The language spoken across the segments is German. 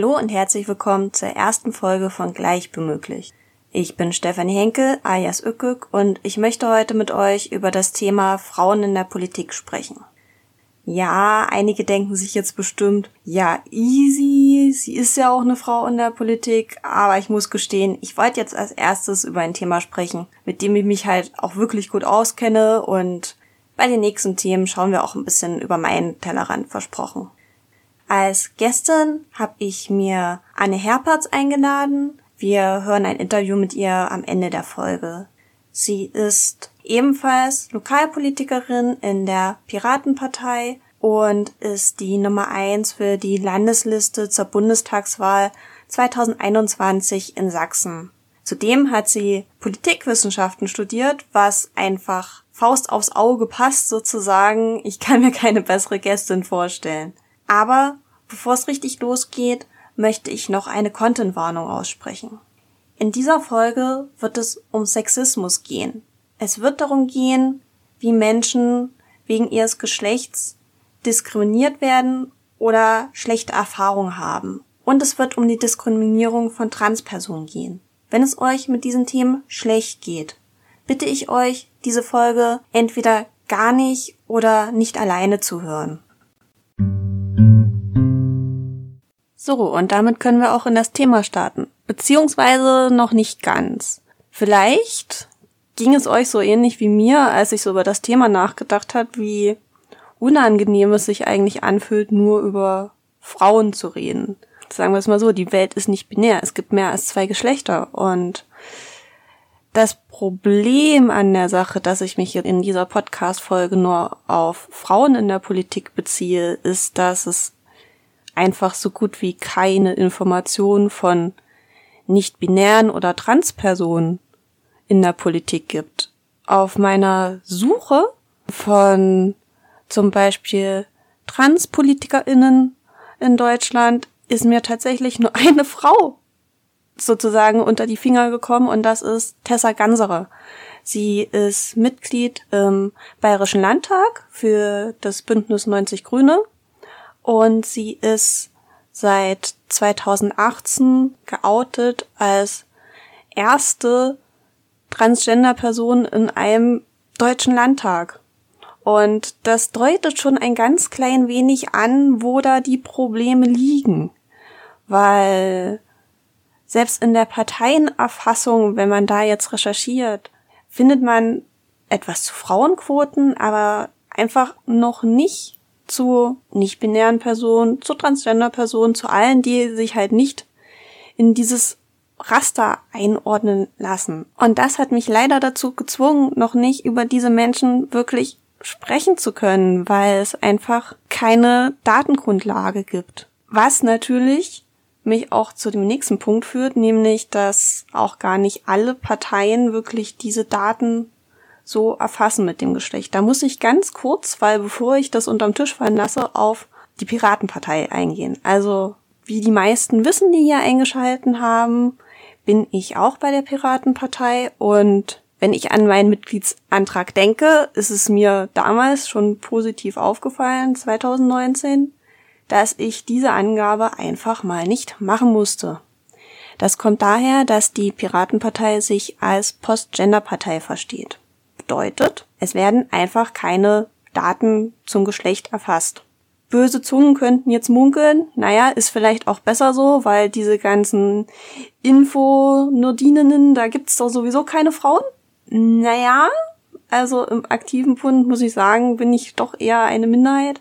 Hallo und herzlich willkommen zur ersten Folge von Gleichbemöglich. Ich bin Stefanie Henkel, alias Ückük, und ich möchte heute mit euch über das Thema Frauen in der Politik sprechen. Ja, einige denken sich jetzt bestimmt, ja, easy, sie ist ja auch eine Frau in der Politik, aber ich muss gestehen, ich wollte jetzt als erstes über ein Thema sprechen, mit dem ich mich halt auch wirklich gut auskenne und bei den nächsten Themen schauen wir auch ein bisschen über meinen Tellerrand versprochen. Als Gästin habe ich mir Anne Herpertz eingeladen. Wir hören ein Interview mit ihr am Ende der Folge. Sie ist ebenfalls Lokalpolitikerin in der Piratenpartei und ist die Nummer eins für die Landesliste zur Bundestagswahl 2021 in Sachsen. Zudem hat sie Politikwissenschaften studiert, was einfach Faust aufs Auge passt sozusagen. Ich kann mir keine bessere Gästin vorstellen. Aber bevor es richtig losgeht, möchte ich noch eine Content-Warnung aussprechen. In dieser Folge wird es um Sexismus gehen. Es wird darum gehen, wie Menschen wegen ihres Geschlechts diskriminiert werden oder schlechte Erfahrungen haben. Und es wird um die Diskriminierung von Transpersonen gehen. Wenn es euch mit diesen Themen schlecht geht, bitte ich euch, diese Folge entweder gar nicht oder nicht alleine zu hören. So, und damit können wir auch in das Thema starten. Beziehungsweise noch nicht ganz. Vielleicht ging es euch so ähnlich wie mir, als ich so über das Thema nachgedacht habe, wie unangenehm es sich eigentlich anfühlt, nur über Frauen zu reden. Sagen wir es mal so, die Welt ist nicht binär. Es gibt mehr als zwei Geschlechter. Und das Problem an der Sache, dass ich mich in dieser Podcast-Folge nur auf Frauen in der Politik beziehe, ist, dass es einfach so gut wie keine Informationen von nicht-binären oder Transpersonen in der Politik gibt. Auf meiner Suche von zum Beispiel TranspolitikerInnen in Deutschland ist mir tatsächlich nur eine Frau sozusagen unter die Finger gekommen und das ist Tessa Ganserer. Sie ist Mitglied im Bayerischen Landtag für das Bündnis 90 Grüne und sie ist seit 2018 geoutet als erste Transgender-Person in einem deutschen Landtag. Und das deutet schon ein ganz klein wenig an, wo da die Probleme liegen. Weil selbst in der Parteienerfassung, wenn man da jetzt recherchiert, findet man etwas zu Frauenquoten, aber einfach noch nicht zu nicht-binären Personen, zu Transgender-Personen, zu allen, die sich halt nicht in dieses Raster einordnen lassen. Und das hat mich leider dazu gezwungen, noch nicht über diese Menschen wirklich sprechen zu können, weil es einfach keine Datengrundlage gibt. Was natürlich mich auch zu dem nächsten Punkt führt, nämlich, dass auch gar nicht alle Parteien wirklich diese Daten so erfassen mit dem Geschlecht. Da muss ich ganz kurz, weil bevor ich das unterm Tisch fallen lasse, auf die Piratenpartei eingehen. Also, wie die meisten wissen, die hier eingeschalten haben, bin ich auch bei der Piratenpartei und wenn ich an meinen Mitgliedsantrag denke, ist es mir damals schon positiv aufgefallen, 2019, dass ich diese Angabe einfach mal nicht machen musste. Das kommt daher, dass die Piratenpartei sich als Post-Gender-Partei versteht bedeutet, es werden einfach keine Daten zum Geschlecht erfasst. Böse Zungen könnten jetzt munkeln, naja, ist vielleicht auch besser so, weil diese ganzen Info-Nordininnen, da gibt's doch sowieso keine Frauen. Naja, also im aktiven Bund muss ich sagen, bin ich doch eher eine Minderheit.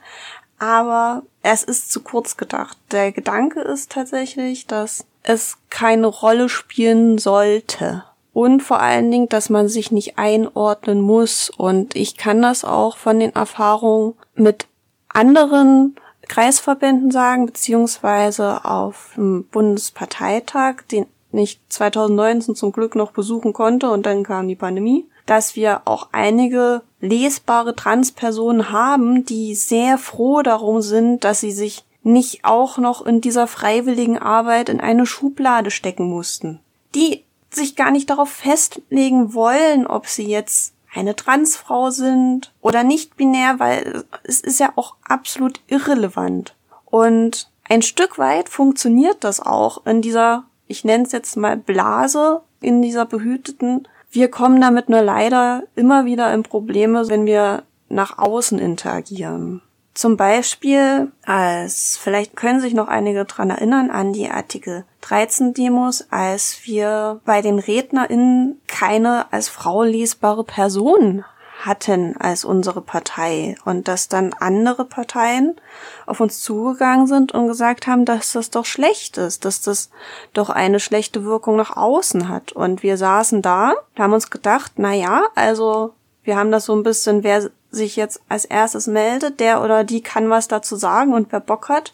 Aber es ist zu kurz gedacht. Der Gedanke ist tatsächlich, dass es keine Rolle spielen sollte und vor allen Dingen, dass man sich nicht einordnen muss. Und ich kann das auch von den Erfahrungen mit anderen Kreisverbänden sagen, beziehungsweise auf dem Bundesparteitag, den ich 2019 zum Glück noch besuchen konnte und dann kam die Pandemie, dass wir auch einige lesbare Transpersonen haben, die sehr froh darum sind, dass sie sich nicht auch noch in dieser freiwilligen Arbeit in eine Schublade stecken mussten. Die sich gar nicht darauf festlegen wollen, ob sie jetzt eine Transfrau sind oder nicht binär, weil es ist ja auch absolut irrelevant. Und ein Stück weit funktioniert das auch in dieser, ich nenne es jetzt mal Blase, in dieser behüteten. Wir kommen damit nur leider immer wieder in Probleme, wenn wir nach außen interagieren. Zum Beispiel, als vielleicht können sich noch einige dran erinnern an die Artikel 13 Demos, als wir bei den RednerInnen keine als Frau lesbare Person hatten als unsere Partei und dass dann andere Parteien auf uns zugegangen sind und gesagt haben, dass das doch schlecht ist, dass das doch eine schlechte Wirkung nach außen hat. Und wir saßen da, haben uns gedacht, na ja, also wir haben das so ein bisschen, wer sich jetzt als erstes meldet, der oder die kann was dazu sagen und wer Bock hat.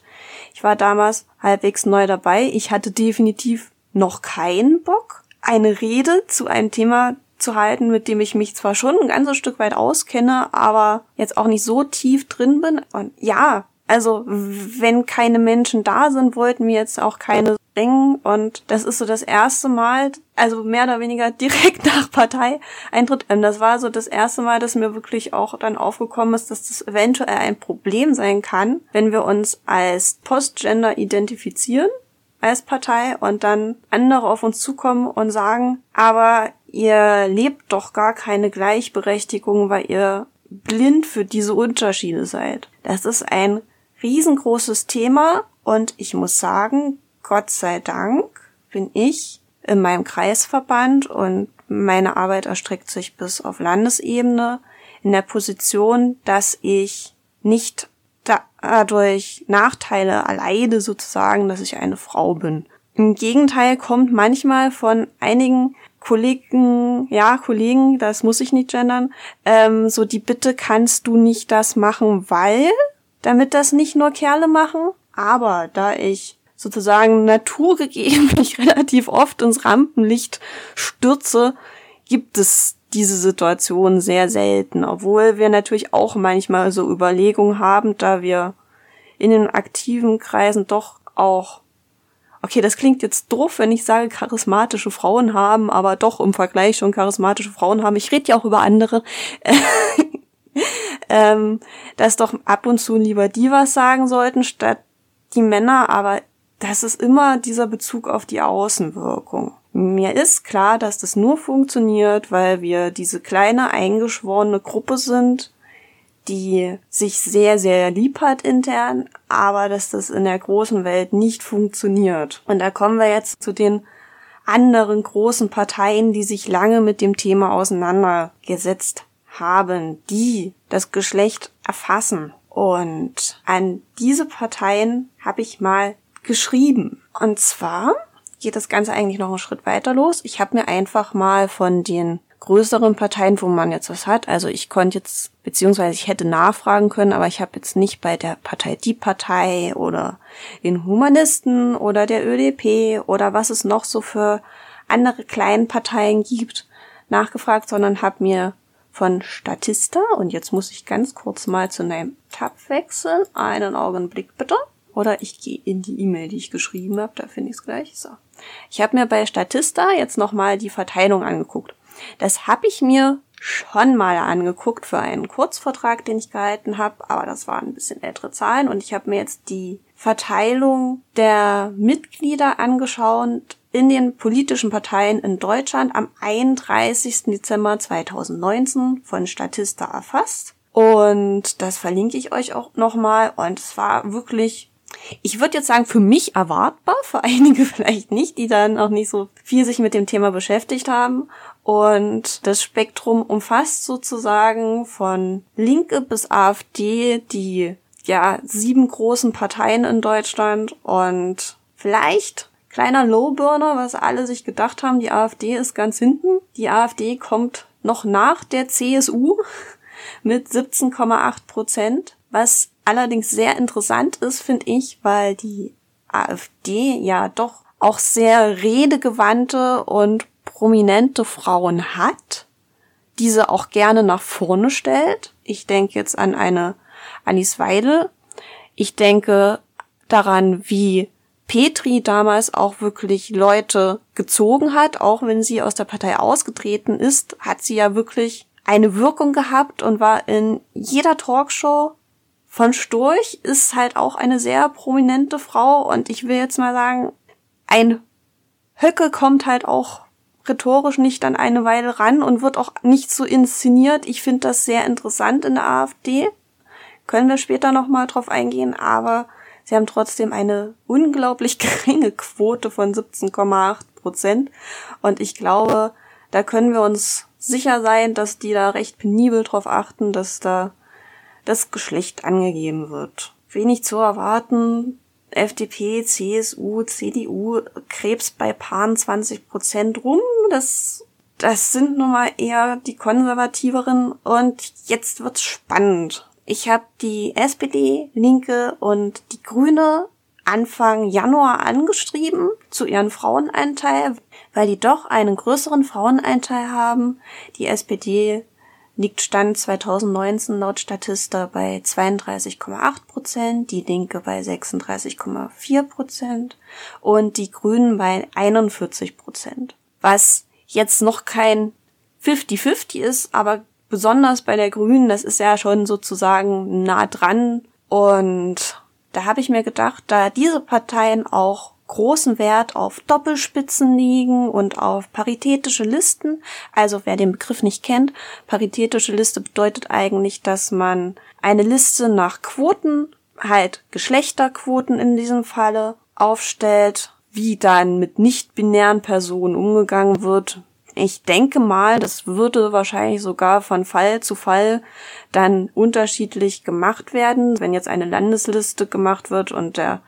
Ich war damals halbwegs neu dabei. Ich hatte definitiv noch keinen Bock, eine Rede zu einem Thema zu halten, mit dem ich mich zwar schon ein ganzes Stück weit auskenne, aber jetzt auch nicht so tief drin bin. Und ja, also wenn keine Menschen da sind, wollten wir jetzt auch keine bringen. Und das ist so das erste Mal, also mehr oder weniger direkt nach Parteieintritt. Und das war so das erste Mal, dass mir wirklich auch dann aufgekommen ist, dass das eventuell ein Problem sein kann, wenn wir uns als Postgender identifizieren als Partei und dann andere auf uns zukommen und sagen, aber ihr lebt doch gar keine Gleichberechtigung, weil ihr blind für diese Unterschiede seid. Das ist ein riesengroßes Thema und ich muss sagen, Gott sei Dank bin ich in meinem Kreisverband und meine Arbeit erstreckt sich bis auf Landesebene in der Position, dass ich nicht dadurch Nachteile erleide sozusagen, dass ich eine Frau bin. Im Gegenteil kommt manchmal von einigen Kollegen, ja, Kollegen, das muss ich nicht gendern, ähm, so die Bitte, kannst du nicht das machen, weil, damit das nicht nur Kerle machen. Aber da ich sozusagen naturgegeben mich relativ oft ins Rampenlicht stürze, gibt es diese Situation sehr selten, obwohl wir natürlich auch manchmal so Überlegungen haben, da wir in den aktiven Kreisen doch auch okay, das klingt jetzt doof, wenn ich sage, charismatische Frauen haben, aber doch im Vergleich schon charismatische Frauen haben. Ich rede ja auch über andere. ähm, dass doch ab und zu lieber die was sagen sollten, statt die Männer, aber das ist immer dieser Bezug auf die Außenwirkung. Mir ist klar, dass das nur funktioniert, weil wir diese kleine eingeschworene Gruppe sind, die sich sehr, sehr lieb hat intern, aber dass das in der großen Welt nicht funktioniert. Und da kommen wir jetzt zu den anderen großen Parteien, die sich lange mit dem Thema auseinandergesetzt haben, die das Geschlecht erfassen. Und an diese Parteien habe ich mal geschrieben. Und zwar geht das Ganze eigentlich noch einen Schritt weiter los. Ich habe mir einfach mal von den größeren Parteien, wo man jetzt was hat. Also ich konnte jetzt, beziehungsweise ich hätte nachfragen können, aber ich habe jetzt nicht bei der Partei Die Partei oder den Humanisten oder der ÖDP oder was es noch so für andere kleinen Parteien gibt, nachgefragt, sondern habe mir von Statista, und jetzt muss ich ganz kurz mal zu einem Tab wechseln, einen Augenblick bitte, oder ich gehe in die E-Mail, die ich geschrieben habe, da finde ich es gleich. So. Ich habe mir bei Statista jetzt nochmal die Verteilung angeguckt. Das habe ich mir schon mal angeguckt für einen Kurzvertrag, den ich gehalten habe, aber das waren ein bisschen ältere Zahlen. Und ich habe mir jetzt die Verteilung der Mitglieder angeschaut in den politischen Parteien in Deutschland am 31. Dezember 2019 von Statista erfasst. Und das verlinke ich euch auch nochmal. Und es war wirklich ich würde jetzt sagen, für mich erwartbar, für einige vielleicht nicht, die dann auch nicht so viel sich mit dem Thema beschäftigt haben. Und das Spektrum umfasst sozusagen von Linke bis AfD die ja sieben großen Parteien in Deutschland und vielleicht kleiner Lowburner, was alle sich gedacht haben, die AfD ist ganz hinten. Die AfD kommt noch nach der CSU mit 17,8 Prozent, was allerdings sehr interessant ist, finde ich, weil die AfD ja doch auch sehr redegewandte und prominente Frauen hat, diese auch gerne nach vorne stellt. Ich denke jetzt an eine Anis Weidel. Ich denke daran, wie Petri damals auch wirklich Leute gezogen hat, auch wenn sie aus der Partei ausgetreten ist, hat sie ja wirklich eine Wirkung gehabt und war in jeder Talkshow von Storch ist halt auch eine sehr prominente Frau und ich will jetzt mal sagen, ein Höcke kommt halt auch rhetorisch nicht an eine Weile ran und wird auch nicht so inszeniert. Ich finde das sehr interessant in der AfD. Können wir später nochmal drauf eingehen, aber sie haben trotzdem eine unglaublich geringe Quote von 17,8 Prozent. Und ich glaube, da können wir uns sicher sein, dass die da recht penibel drauf achten, dass da das Geschlecht angegeben wird. Wenig zu erwarten. FDP, CSU, CDU, Krebs bei Paaren 20 Prozent rum. Das, das sind nun mal eher die Konservativeren. Und jetzt wird's spannend. Ich habe die SPD, Linke und die Grüne Anfang Januar angeschrieben zu ihren Frauenanteil, weil die doch einen größeren Frauenanteil haben. Die SPD liegt Stand 2019 laut Statista bei 32,8 Prozent, die Linke bei 36,4 Prozent und die Grünen bei 41 Prozent. Was jetzt noch kein 50-50 ist, aber besonders bei der Grünen, das ist ja schon sozusagen nah dran. Und da habe ich mir gedacht, da diese Parteien auch großen Wert auf Doppelspitzen liegen und auf paritätische Listen. Also wer den Begriff nicht kennt, paritätische Liste bedeutet eigentlich, dass man eine Liste nach Quoten, halt Geschlechterquoten in diesem Falle, aufstellt, wie dann mit nicht-binären Personen umgegangen wird. Ich denke mal, das würde wahrscheinlich sogar von Fall zu Fall dann unterschiedlich gemacht werden. Wenn jetzt eine Landesliste gemacht wird und der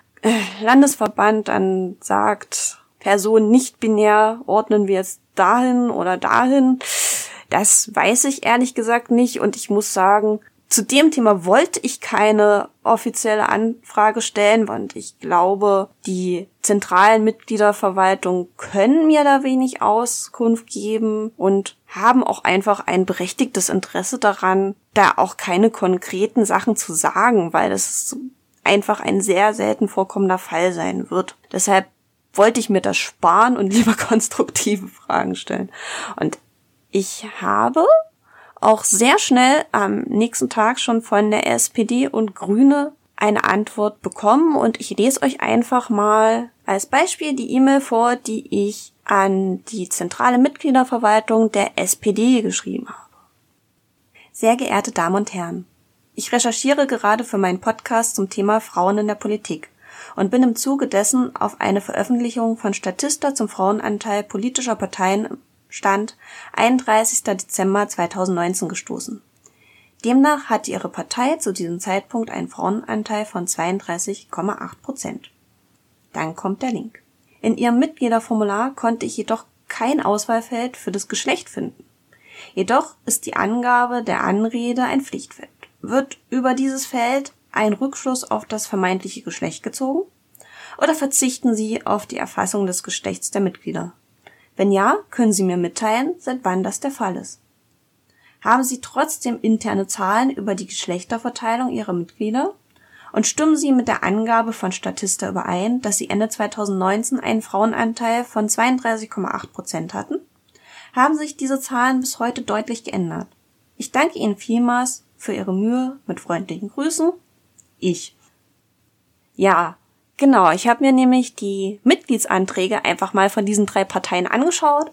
Landesverband dann sagt, Person nicht binär ordnen wir jetzt dahin oder dahin. Das weiß ich ehrlich gesagt nicht und ich muss sagen, zu dem Thema wollte ich keine offizielle Anfrage stellen und ich glaube, die zentralen Mitgliederverwaltung können mir da wenig Auskunft geben und haben auch einfach ein berechtigtes Interesse daran, da auch keine konkreten Sachen zu sagen, weil das einfach ein sehr selten vorkommender Fall sein wird. Deshalb wollte ich mir das sparen und lieber konstruktive Fragen stellen. Und ich habe auch sehr schnell am nächsten Tag schon von der SPD und Grüne eine Antwort bekommen und ich lese euch einfach mal als Beispiel die E-Mail vor, die ich an die zentrale Mitgliederverwaltung der SPD geschrieben habe. Sehr geehrte Damen und Herren, ich recherchiere gerade für meinen Podcast zum Thema Frauen in der Politik und bin im Zuge dessen auf eine Veröffentlichung von Statista zum Frauenanteil politischer Parteien Stand 31. Dezember 2019 gestoßen. Demnach hatte ihre Partei zu diesem Zeitpunkt einen Frauenanteil von 32,8 Prozent. Dann kommt der Link. In ihrem Mitgliederformular konnte ich jedoch kein Auswahlfeld für das Geschlecht finden. Jedoch ist die Angabe der Anrede ein Pflichtfeld. Wird über dieses Feld ein Rückschluss auf das vermeintliche Geschlecht gezogen? Oder verzichten Sie auf die Erfassung des Geschlechts der Mitglieder? Wenn ja, können Sie mir mitteilen, seit wann das der Fall ist. Haben Sie trotzdem interne Zahlen über die Geschlechterverteilung Ihrer Mitglieder? Und stimmen Sie mit der Angabe von Statista überein, dass Sie Ende 2019 einen Frauenanteil von 32,8 Prozent hatten? Haben sich diese Zahlen bis heute deutlich geändert? Ich danke Ihnen vielmals für Ihre Mühe. Mit freundlichen Grüßen. Ich. Ja, genau. Ich habe mir nämlich die Mitgliedsanträge einfach mal von diesen drei Parteien angeschaut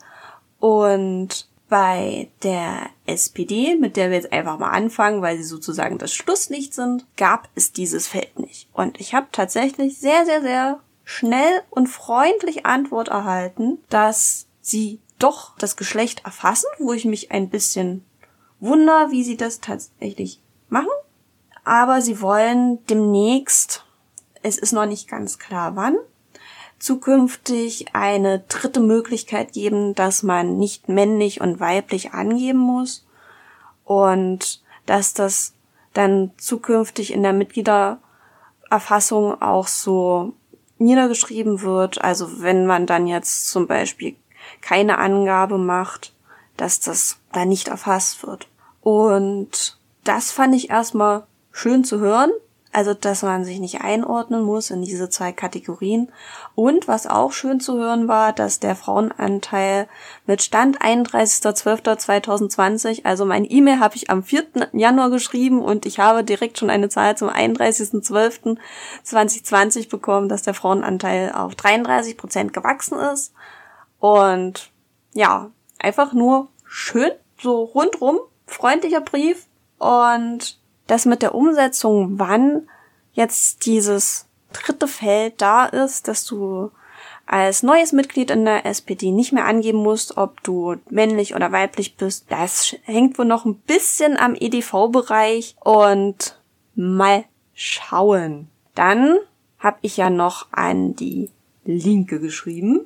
und bei der SPD, mit der wir jetzt einfach mal anfangen, weil sie sozusagen das Schlusslicht sind, gab es dieses Feld nicht. Und ich habe tatsächlich sehr, sehr, sehr schnell und freundlich Antwort erhalten, dass sie doch das Geschlecht erfassen, wo ich mich ein bisschen Wunder, wie sie das tatsächlich machen. Aber sie wollen demnächst, es ist noch nicht ganz klar wann, zukünftig eine dritte Möglichkeit geben, dass man nicht männlich und weiblich angeben muss und dass das dann zukünftig in der Mitgliedererfassung auch so niedergeschrieben wird. Also wenn man dann jetzt zum Beispiel keine Angabe macht, dass das da nicht erfasst wird. Und das fand ich erstmal schön zu hören. Also dass man sich nicht einordnen muss in diese zwei Kategorien. Und was auch schön zu hören war, dass der Frauenanteil mit Stand 31.12.2020, also mein E-Mail habe ich am 4. Januar geschrieben und ich habe direkt schon eine Zahl zum 31.12.2020 bekommen, dass der Frauenanteil auf 33 Prozent gewachsen ist. Und ja, einfach nur schön, so rundrum, freundlicher Brief und das mit der Umsetzung, wann jetzt dieses dritte Feld da ist, dass du als neues Mitglied in der SPD nicht mehr angeben musst, ob du männlich oder weiblich bist. Das hängt wohl noch ein bisschen am EDV-Bereich und mal schauen. Dann habe ich ja noch an die Linke geschrieben.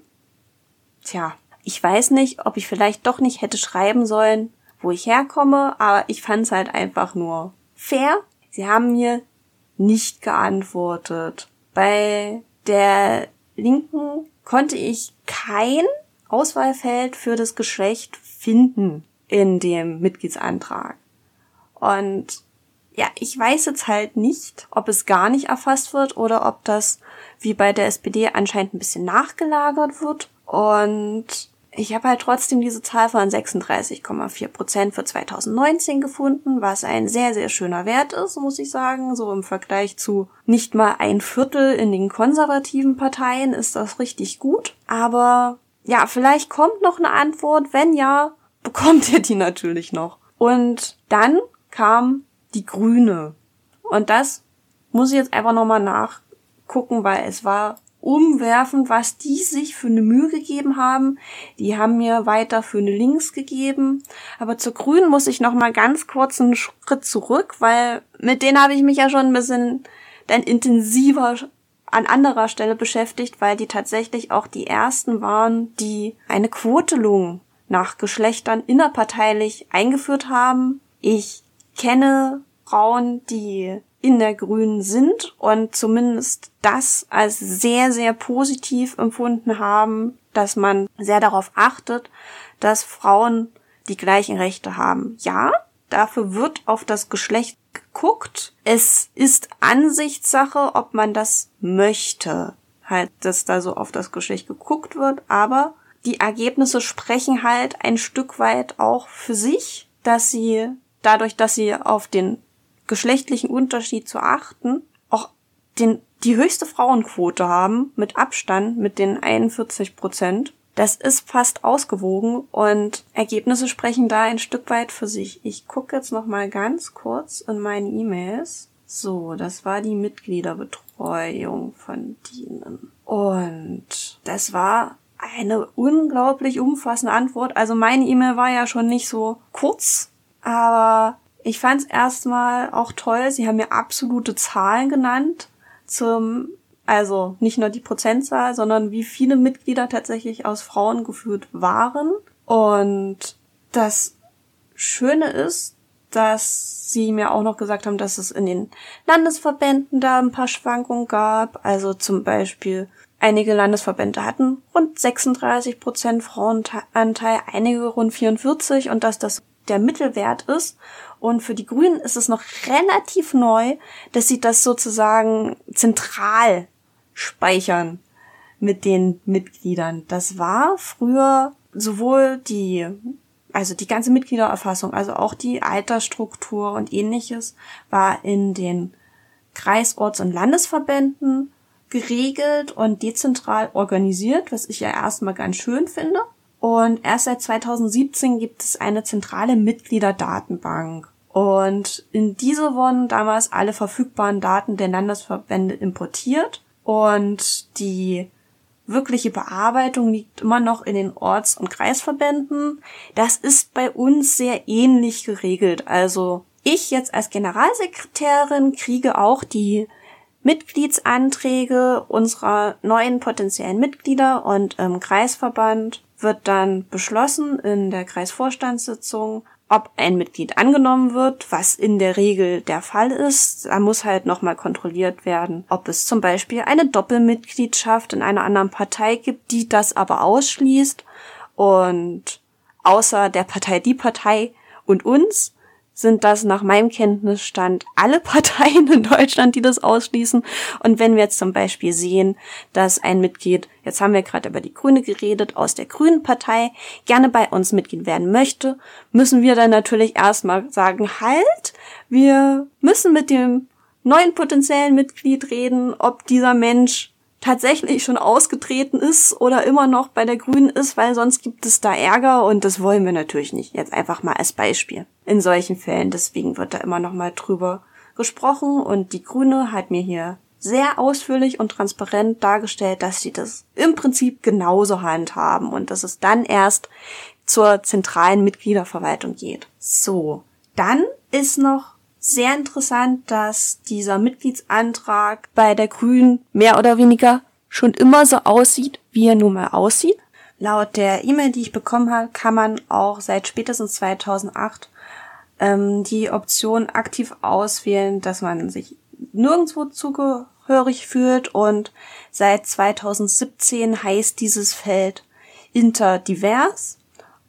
Tja, ich weiß nicht, ob ich vielleicht doch nicht hätte schreiben sollen, wo ich herkomme, aber ich fand es halt einfach nur fair. Sie haben mir nicht geantwortet. Bei der Linken konnte ich kein Auswahlfeld für das Geschlecht finden in dem Mitgliedsantrag. Und ja, ich weiß jetzt halt nicht, ob es gar nicht erfasst wird oder ob das wie bei der SPD anscheinend ein bisschen nachgelagert wird. Und ich habe halt trotzdem diese Zahl von 36,4 Prozent für 2019 gefunden, was ein sehr, sehr schöner Wert ist, muss ich sagen. So im Vergleich zu nicht mal ein Viertel in den konservativen Parteien ist das richtig gut. Aber ja, vielleicht kommt noch eine Antwort. Wenn ja, bekommt ihr die natürlich noch. Und dann kam die Grüne. Und das muss ich jetzt einfach nochmal nachgucken, weil es war umwerfend, was die sich für eine Mühe gegeben haben. Die haben mir weiter für eine Links gegeben. Aber zur Grünen muss ich noch mal ganz kurz einen Schritt zurück, weil mit denen habe ich mich ja schon ein bisschen dann intensiver an anderer Stelle beschäftigt, weil die tatsächlich auch die ersten waren, die eine Quotelung nach Geschlechtern innerparteilich eingeführt haben. Ich kenne Frauen, die in der Grünen sind und zumindest das als sehr, sehr positiv empfunden haben, dass man sehr darauf achtet, dass Frauen die gleichen Rechte haben. Ja, dafür wird auf das Geschlecht geguckt. Es ist Ansichtssache, ob man das möchte. Halt, dass da so auf das Geschlecht geguckt wird, aber die Ergebnisse sprechen halt ein Stück weit auch für sich, dass sie dadurch, dass sie auf den geschlechtlichen Unterschied zu achten, auch den, die höchste Frauenquote haben, mit Abstand, mit den 41 Prozent. Das ist fast ausgewogen und Ergebnisse sprechen da ein Stück weit für sich. Ich gucke jetzt noch mal ganz kurz in meine E-Mails. So, das war die Mitgliederbetreuung von denen. Und das war eine unglaublich umfassende Antwort. Also meine E-Mail war ja schon nicht so kurz, aber ich fand es erstmal auch toll. Sie haben mir absolute Zahlen genannt zum, also nicht nur die Prozentzahl, sondern wie viele Mitglieder tatsächlich aus Frauen geführt waren. Und das Schöne ist, dass sie mir auch noch gesagt haben, dass es in den Landesverbänden da ein paar Schwankungen gab. Also zum Beispiel einige Landesverbände hatten rund 36 Prozent Frauenanteil, einige rund 44 und dass das der Mittelwert ist. Und für die Grünen ist es noch relativ neu, dass sie das sozusagen zentral speichern mit den Mitgliedern. Das war früher sowohl die, also die ganze Mitgliedererfassung, also auch die Altersstruktur und ähnliches war in den Kreisorts- und Landesverbänden geregelt und dezentral organisiert, was ich ja erstmal ganz schön finde. Und erst seit 2017 gibt es eine zentrale Mitgliederdatenbank. Und in diese wurden damals alle verfügbaren Daten der Landesverbände importiert. Und die wirkliche Bearbeitung liegt immer noch in den Orts- und Kreisverbänden. Das ist bei uns sehr ähnlich geregelt. Also ich jetzt als Generalsekretärin kriege auch die Mitgliedsanträge unserer neuen potenziellen Mitglieder und im Kreisverband wird dann beschlossen in der Kreisvorstandssitzung, ob ein Mitglied angenommen wird, was in der Regel der Fall ist. Da muss halt nochmal kontrolliert werden, ob es zum Beispiel eine Doppelmitgliedschaft in einer anderen Partei gibt, die das aber ausschließt. Und außer der Partei, die Partei und uns sind das nach meinem Kenntnisstand alle Parteien in Deutschland, die das ausschließen. Und wenn wir jetzt zum Beispiel sehen, dass ein Mitglied, jetzt haben wir gerade über die Grüne geredet, aus der Grünen Partei gerne bei uns Mitglied werden möchte, müssen wir dann natürlich erstmal sagen, halt, wir müssen mit dem neuen potenziellen Mitglied reden, ob dieser Mensch tatsächlich schon ausgetreten ist oder immer noch bei der Grünen ist, weil sonst gibt es da Ärger und das wollen wir natürlich nicht. Jetzt einfach mal als Beispiel. In solchen Fällen, deswegen wird da immer noch mal drüber gesprochen und die Grüne hat mir hier sehr ausführlich und transparent dargestellt, dass sie das im Prinzip genauso handhaben und dass es dann erst zur zentralen Mitgliederverwaltung geht. So, dann ist noch sehr interessant, dass dieser Mitgliedsantrag bei der Grünen mehr oder weniger schon immer so aussieht, wie er nun mal aussieht. Laut der E-Mail, die ich bekommen habe, kann man auch seit spätestens 2008 ähm, die Option aktiv auswählen, dass man sich nirgendwo zugehörig fühlt und seit 2017 heißt dieses Feld interdivers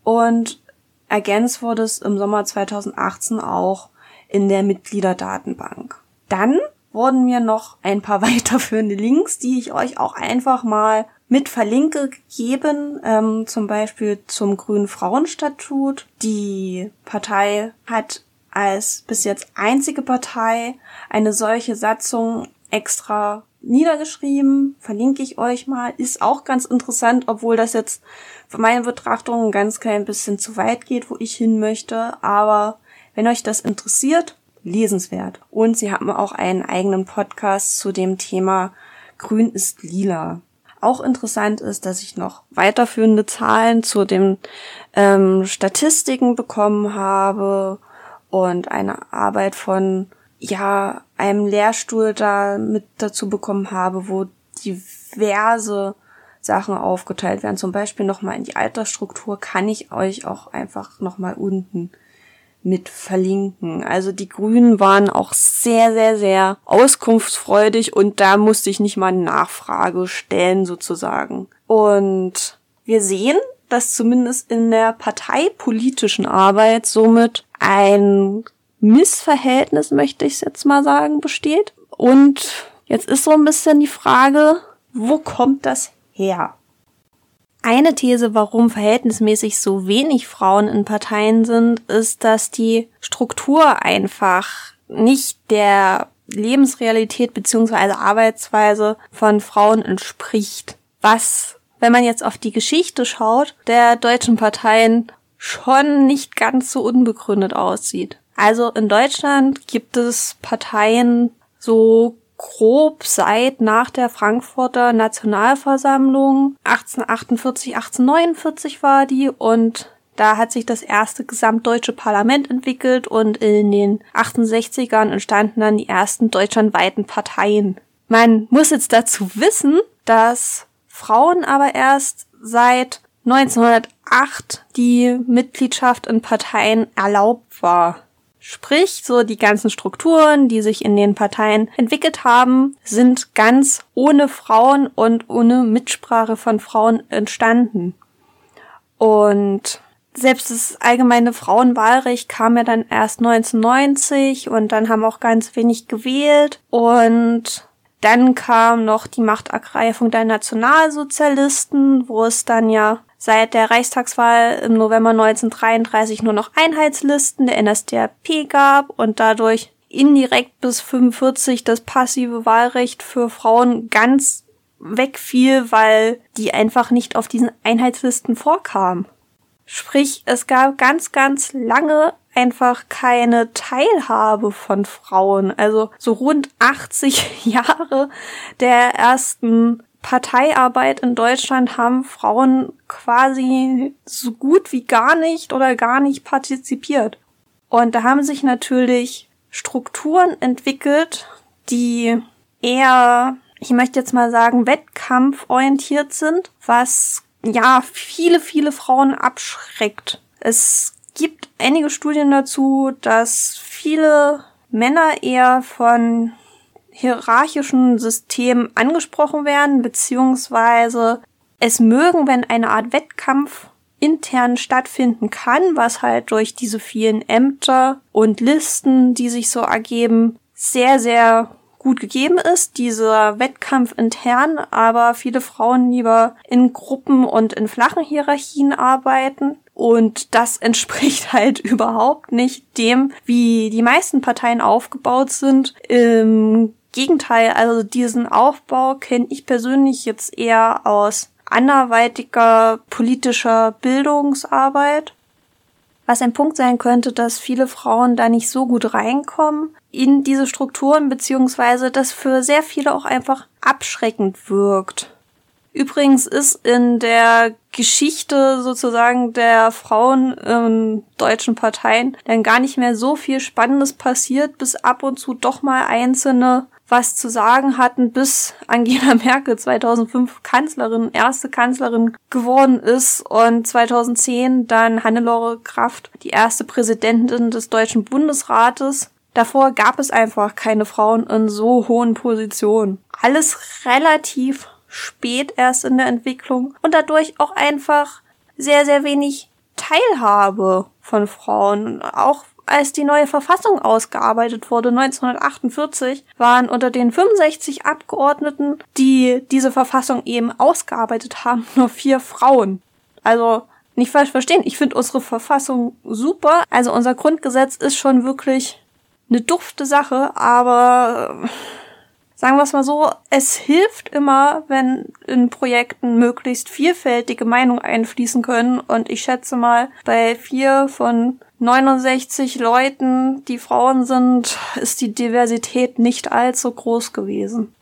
und ergänzt wurde es im Sommer 2018 auch in der Mitgliederdatenbank. Dann wurden mir noch ein paar weiterführende Links, die ich euch auch einfach mal mit verlinke, gegeben, ähm, zum Beispiel zum Grünen Frauenstatut. Die Partei hat als bis jetzt einzige Partei eine solche Satzung extra niedergeschrieben, verlinke ich euch mal, ist auch ganz interessant, obwohl das jetzt für meine Betrachtung ein ganz klein bisschen zu weit geht, wo ich hin möchte, aber wenn euch das interessiert, lesenswert. Und sie haben auch einen eigenen Podcast zu dem Thema Grün ist lila. Auch interessant ist, dass ich noch weiterführende Zahlen zu den ähm, Statistiken bekommen habe und eine Arbeit von ja einem Lehrstuhl da mit dazu bekommen habe, wo diverse Sachen aufgeteilt werden. Zum Beispiel nochmal in die Altersstruktur kann ich euch auch einfach nochmal unten mit verlinken. Also die Grünen waren auch sehr, sehr, sehr auskunftsfreudig und da musste ich nicht mal eine Nachfrage stellen sozusagen. Und wir sehen, dass zumindest in der parteipolitischen Arbeit somit ein Missverhältnis, möchte ich jetzt mal sagen, besteht. Und jetzt ist so ein bisschen die Frage, wo kommt das her? Eine These, warum verhältnismäßig so wenig Frauen in Parteien sind, ist, dass die Struktur einfach nicht der Lebensrealität beziehungsweise Arbeitsweise von Frauen entspricht. Was, wenn man jetzt auf die Geschichte schaut, der deutschen Parteien schon nicht ganz so unbegründet aussieht. Also in Deutschland gibt es Parteien so grob seit nach der Frankfurter Nationalversammlung 1848, 1849 war die und da hat sich das erste gesamtdeutsche Parlament entwickelt und in den 68ern entstanden dann die ersten deutschlandweiten Parteien. Man muss jetzt dazu wissen, dass Frauen aber erst seit 1908 die Mitgliedschaft in Parteien erlaubt war. Sprich, so die ganzen Strukturen, die sich in den Parteien entwickelt haben, sind ganz ohne Frauen und ohne Mitsprache von Frauen entstanden. Und selbst das allgemeine Frauenwahlrecht kam ja dann erst 1990 und dann haben auch ganz wenig gewählt und dann kam noch die Machtergreifung der Nationalsozialisten, wo es dann ja seit der Reichstagswahl im November 1933 nur noch Einheitslisten der NSDAP gab und dadurch indirekt bis 45 das passive Wahlrecht für Frauen ganz wegfiel, weil die einfach nicht auf diesen Einheitslisten vorkamen. Sprich, es gab ganz, ganz lange einfach keine Teilhabe von Frauen. Also so rund 80 Jahre der ersten Parteiarbeit in Deutschland haben Frauen quasi so gut wie gar nicht oder gar nicht partizipiert. Und da haben sich natürlich Strukturen entwickelt, die eher, ich möchte jetzt mal sagen, wettkampforientiert sind, was ja viele, viele Frauen abschreckt. Es gibt einige Studien dazu, dass viele Männer eher von hierarchischen System angesprochen werden, beziehungsweise es mögen, wenn eine Art Wettkampf intern stattfinden kann, was halt durch diese vielen Ämter und Listen, die sich so ergeben, sehr, sehr gut gegeben ist, dieser Wettkampf intern, aber viele Frauen lieber in Gruppen und in flachen Hierarchien arbeiten. Und das entspricht halt überhaupt nicht dem, wie die meisten Parteien aufgebaut sind. Im Gegenteil, also diesen Aufbau kenne ich persönlich jetzt eher aus anderweitiger politischer Bildungsarbeit. Was ein Punkt sein könnte, dass viele Frauen da nicht so gut reinkommen in diese Strukturen, beziehungsweise das für sehr viele auch einfach abschreckend wirkt. Übrigens ist in der Geschichte sozusagen der Frauen in deutschen Parteien dann gar nicht mehr so viel Spannendes passiert, bis ab und zu doch mal einzelne was zu sagen hatten, bis Angela Merkel 2005 Kanzlerin, erste Kanzlerin geworden ist und 2010 dann Hannelore Kraft, die erste Präsidentin des Deutschen Bundesrates. Davor gab es einfach keine Frauen in so hohen Positionen. Alles relativ spät erst in der Entwicklung und dadurch auch einfach sehr, sehr wenig Teilhabe von Frauen. Auch als die neue Verfassung ausgearbeitet wurde, 1948, waren unter den 65 Abgeordneten, die diese Verfassung eben ausgearbeitet haben, nur vier Frauen. Also nicht falsch verstehen, ich finde unsere Verfassung super. Also unser Grundgesetz ist schon wirklich eine dufte Sache, aber sagen wir es mal so, es hilft immer, wenn in Projekten möglichst vielfältige Meinungen einfließen können. Und ich schätze mal, bei vier von 69 Leuten, die Frauen sind, ist die Diversität nicht allzu groß gewesen.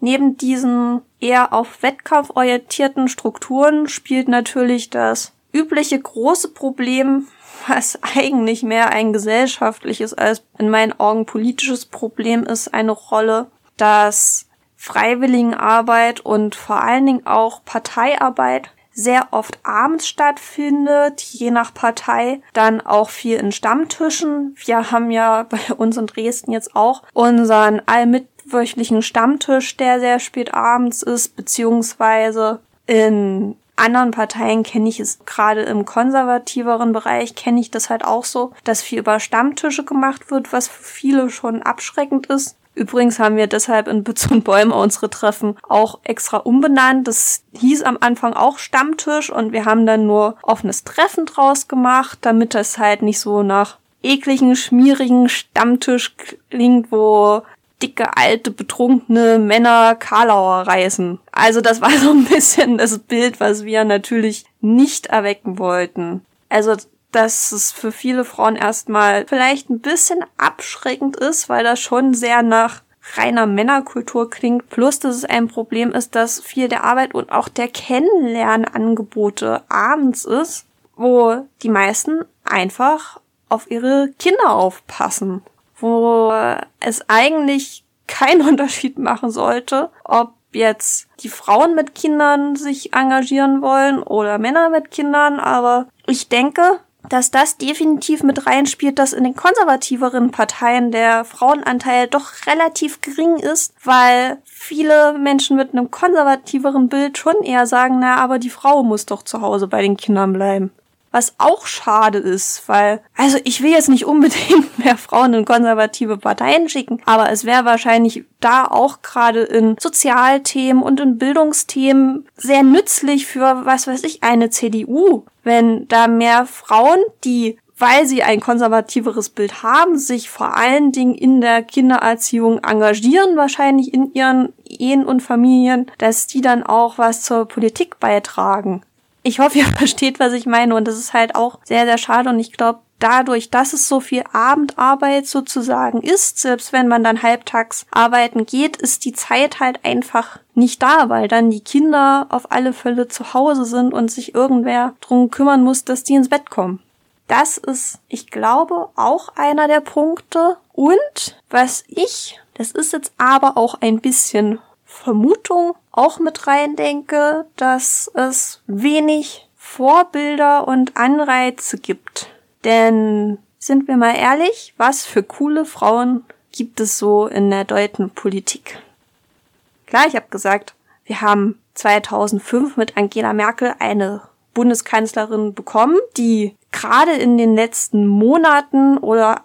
Neben diesen eher auf Wettkampf orientierten Strukturen spielt natürlich das übliche große Problem, was eigentlich mehr ein gesellschaftliches als in meinen Augen politisches Problem ist, eine Rolle, dass Freiwilligenarbeit und vor allen Dingen auch Parteiarbeit sehr oft abends stattfindet, je nach Partei, dann auch viel in Stammtischen. Wir haben ja bei uns in Dresden jetzt auch unseren allmitwöchlichen Stammtisch, der sehr spät abends ist, beziehungsweise in anderen Parteien kenne ich es gerade im konservativeren Bereich kenne ich das halt auch so, dass viel über Stammtische gemacht wird, was für viele schon abschreckend ist. Übrigens haben wir deshalb in Bütz und Bäume unsere Treffen auch extra umbenannt. Das hieß am Anfang auch Stammtisch und wir haben dann nur offenes Treffen draus gemacht, damit das halt nicht so nach ekligen, schmierigen Stammtisch klingt, wo dicke, alte, betrunkene Männer Karlauer reißen. Also das war so ein bisschen das Bild, was wir natürlich nicht erwecken wollten. Also dass es für viele Frauen erstmal vielleicht ein bisschen abschreckend ist, weil das schon sehr nach reiner Männerkultur klingt. Plus, dass es ein Problem ist, dass viel der Arbeit und auch der Kennenlernangebote abends ist, wo die meisten einfach auf ihre Kinder aufpassen. Wo es eigentlich keinen Unterschied machen sollte, ob jetzt die Frauen mit Kindern sich engagieren wollen oder Männer mit Kindern, aber ich denke, dass das definitiv mit reinspielt, dass in den konservativeren Parteien der Frauenanteil doch relativ gering ist, weil viele Menschen mit einem konservativeren Bild schon eher sagen, na, aber die Frau muss doch zu Hause bei den Kindern bleiben. Was auch schade ist, weil, also ich will jetzt nicht unbedingt mehr Frauen in konservative Parteien schicken, aber es wäre wahrscheinlich da auch gerade in Sozialthemen und in Bildungsthemen sehr nützlich für, was weiß ich, eine CDU, wenn da mehr Frauen, die weil sie ein konservativeres Bild haben, sich vor allen Dingen in der Kindererziehung engagieren, wahrscheinlich in ihren Ehen und Familien, dass die dann auch was zur Politik beitragen ich hoffe, ihr versteht, was ich meine. Und das ist halt auch sehr, sehr schade. Und ich glaube, dadurch, dass es so viel Abendarbeit sozusagen ist, selbst wenn man dann halbtags arbeiten geht, ist die Zeit halt einfach nicht da, weil dann die Kinder auf alle Fälle zu Hause sind und sich irgendwer drum kümmern muss, dass die ins Bett kommen. Das ist, ich glaube, auch einer der Punkte. Und was ich, das ist jetzt aber auch ein bisschen Vermutung auch mit rein denke, dass es wenig Vorbilder und Anreize gibt. Denn sind wir mal ehrlich, was für coole Frauen gibt es so in der deutschen Politik? Klar, ich habe gesagt, wir haben 2005 mit Angela Merkel eine Bundeskanzlerin bekommen, die gerade in den letzten Monaten oder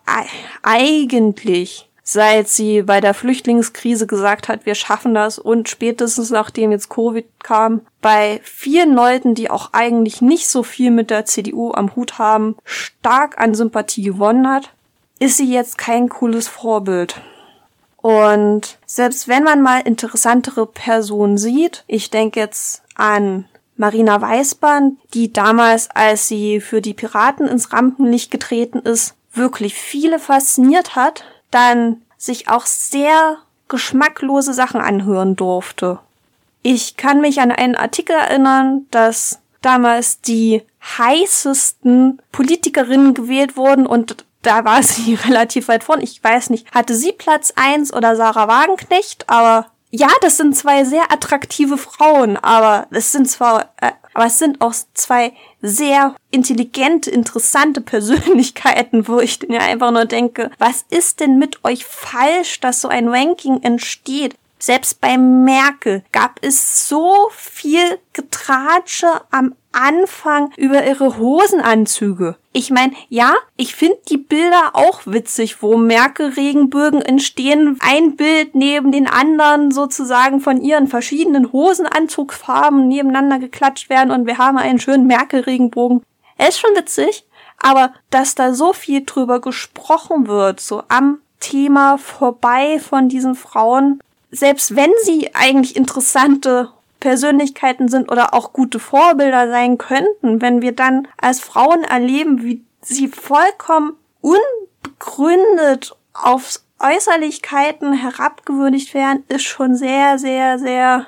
eigentlich seit sie bei der Flüchtlingskrise gesagt hat, wir schaffen das und spätestens nachdem jetzt Covid kam, bei vielen Leuten, die auch eigentlich nicht so viel mit der CDU am Hut haben, stark an Sympathie gewonnen hat, ist sie jetzt kein cooles Vorbild. Und selbst wenn man mal interessantere Personen sieht, ich denke jetzt an Marina Weißbahn, die damals, als sie für die Piraten ins Rampenlicht getreten ist, wirklich viele fasziniert hat, dann sich auch sehr geschmacklose Sachen anhören durfte. Ich kann mich an einen Artikel erinnern, dass damals die heißesten Politikerinnen gewählt wurden und da war sie relativ weit vorn. Ich weiß nicht, hatte sie Platz eins oder Sarah Wagenknecht, aber ja, das sind zwei sehr attraktive Frauen, aber es sind zwar, äh, aber es sind auch zwei sehr intelligente, interessante Persönlichkeiten, wo ich mir einfach nur denke, was ist denn mit euch falsch, dass so ein Ranking entsteht? Selbst bei Merkel gab es so viel Getratsche am Anfang über ihre Hosenanzüge. Ich meine, ja, ich finde die Bilder auch witzig, wo Merkel-Regenbögen entstehen, ein Bild neben den anderen sozusagen von ihren verschiedenen Hosenanzugfarben nebeneinander geklatscht werden und wir haben einen schönen Merkel-Regenbogen. Er ist schon witzig, aber dass da so viel drüber gesprochen wird, so am Thema vorbei von diesen Frauen, selbst wenn sie eigentlich interessante Persönlichkeiten sind oder auch gute Vorbilder sein könnten, wenn wir dann als Frauen erleben, wie sie vollkommen unbegründet auf Äußerlichkeiten herabgewürdigt werden, ist schon sehr, sehr, sehr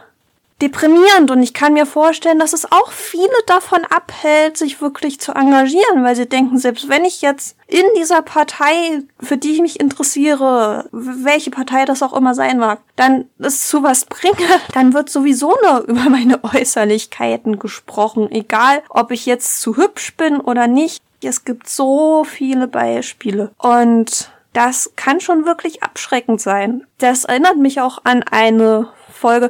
deprimierend und ich kann mir vorstellen, dass es auch viele davon abhält, sich wirklich zu engagieren, weil sie denken, selbst wenn ich jetzt in dieser Partei, für die ich mich interessiere, welche Partei das auch immer sein mag, dann es zu was bringe, dann wird sowieso nur über meine Äußerlichkeiten gesprochen, egal ob ich jetzt zu hübsch bin oder nicht. Es gibt so viele Beispiele und das kann schon wirklich abschreckend sein. Das erinnert mich auch an eine Folge.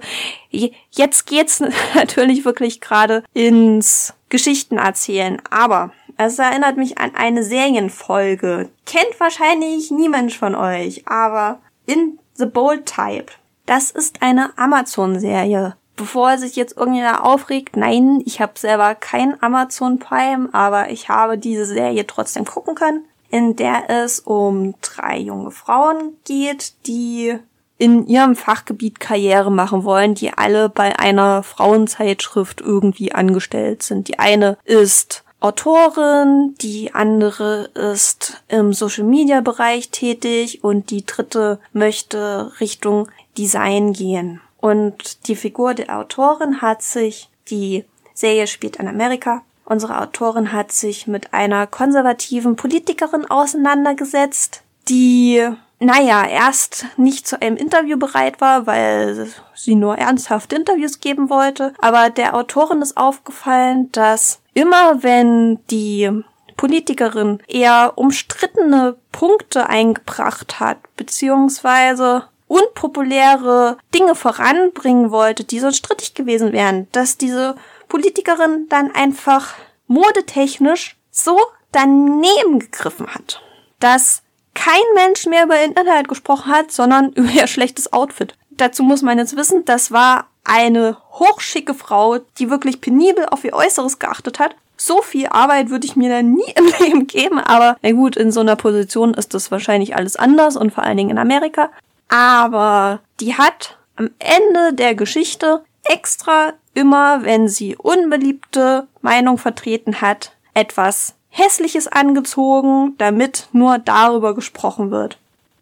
Jetzt geht's natürlich wirklich gerade ins Geschichten erzählen, aber es erinnert mich an eine Serienfolge. Kennt wahrscheinlich niemand von euch, aber in The Bold Type. Das ist eine Amazon-Serie. Bevor sich jetzt irgendjemand aufregt, nein, ich habe selber kein Amazon Prime, aber ich habe diese Serie trotzdem gucken können, in der es um drei junge Frauen geht, die in ihrem Fachgebiet Karriere machen wollen, die alle bei einer Frauenzeitschrift irgendwie angestellt sind. Die eine ist Autorin, die andere ist im Social Media Bereich tätig und die dritte möchte Richtung Design gehen. Und die Figur der Autorin hat sich, die Serie spielt in Amerika, unsere Autorin hat sich mit einer konservativen Politikerin auseinandergesetzt, die naja, erst nicht zu einem Interview bereit war, weil sie nur ernsthafte Interviews geben wollte. Aber der Autorin ist aufgefallen, dass immer wenn die Politikerin eher umstrittene Punkte eingebracht hat, beziehungsweise unpopuläre Dinge voranbringen wollte, die sonst strittig gewesen wären, dass diese Politikerin dann einfach modetechnisch so daneben gegriffen hat, dass kein Mensch mehr über Internet gesprochen hat, sondern über ihr schlechtes Outfit. Dazu muss man jetzt wissen, das war eine hochschicke Frau, die wirklich penibel auf ihr Äußeres geachtet hat. So viel Arbeit würde ich mir da nie im Leben geben, aber na gut, in so einer Position ist das wahrscheinlich alles anders und vor allen Dingen in Amerika. Aber die hat am Ende der Geschichte extra immer, wenn sie unbeliebte Meinung vertreten hat, etwas Hässliches angezogen, damit nur darüber gesprochen wird.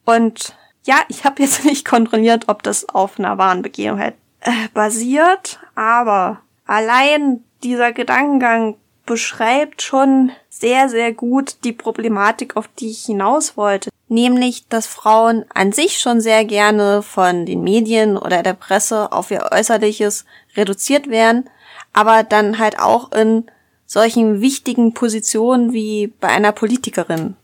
Und ja, ich habe jetzt nicht kontrolliert, ob das auf einer wahren Begebenheit äh, basiert, aber allein dieser Gedankengang beschreibt schon sehr, sehr gut die Problematik, auf die ich hinaus wollte. Nämlich, dass Frauen an sich schon sehr gerne von den Medien oder der Presse auf ihr Äußerliches reduziert werden, aber dann halt auch in solchen wichtigen Positionen wie bei einer Politikerin.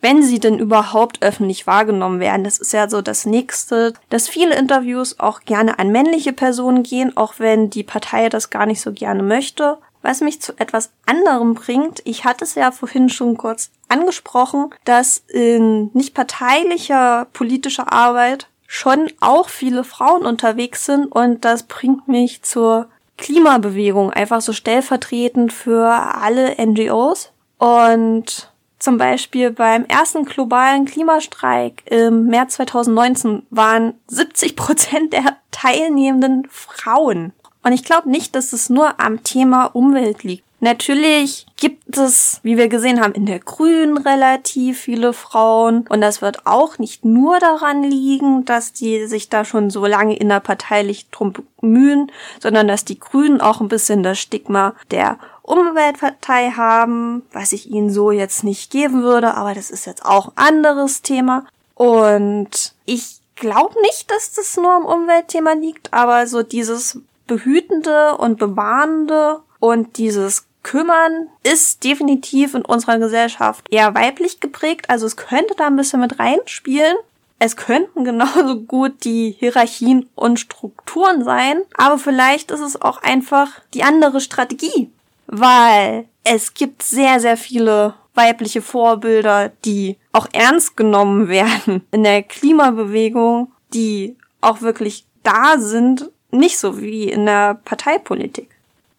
Wenn sie denn überhaupt öffentlich wahrgenommen werden, das ist ja so das nächste, dass viele Interviews auch gerne an männliche Personen gehen, auch wenn die Partei das gar nicht so gerne möchte. Was mich zu etwas anderem bringt, ich hatte es ja vorhin schon kurz angesprochen, dass in nicht parteilicher politischer Arbeit schon auch viele Frauen unterwegs sind und das bringt mich zur Klimabewegung, einfach so stellvertretend für alle NGOs. Und zum Beispiel beim ersten globalen Klimastreik im März 2019 waren 70 Prozent der Teilnehmenden Frauen. Und ich glaube nicht, dass es nur am Thema Umwelt liegt. Natürlich gibt es, wie wir gesehen haben, in der Grünen relativ viele Frauen. Und das wird auch nicht nur daran liegen, dass die sich da schon so lange innerparteilich drum bemühen, sondern dass die Grünen auch ein bisschen das Stigma der Umweltpartei haben, was ich ihnen so jetzt nicht geben würde, aber das ist jetzt auch ein anderes Thema. Und ich glaube nicht, dass das nur am Umweltthema liegt, aber so dieses behütende und bewahrende und dieses Kümmern ist definitiv in unserer Gesellschaft eher weiblich geprägt. Also es könnte da ein bisschen mit reinspielen. Es könnten genauso gut die Hierarchien und Strukturen sein, aber vielleicht ist es auch einfach die andere Strategie, weil es gibt sehr, sehr viele weibliche Vorbilder, die auch ernst genommen werden in der Klimabewegung, die auch wirklich da sind, nicht so wie in der Parteipolitik.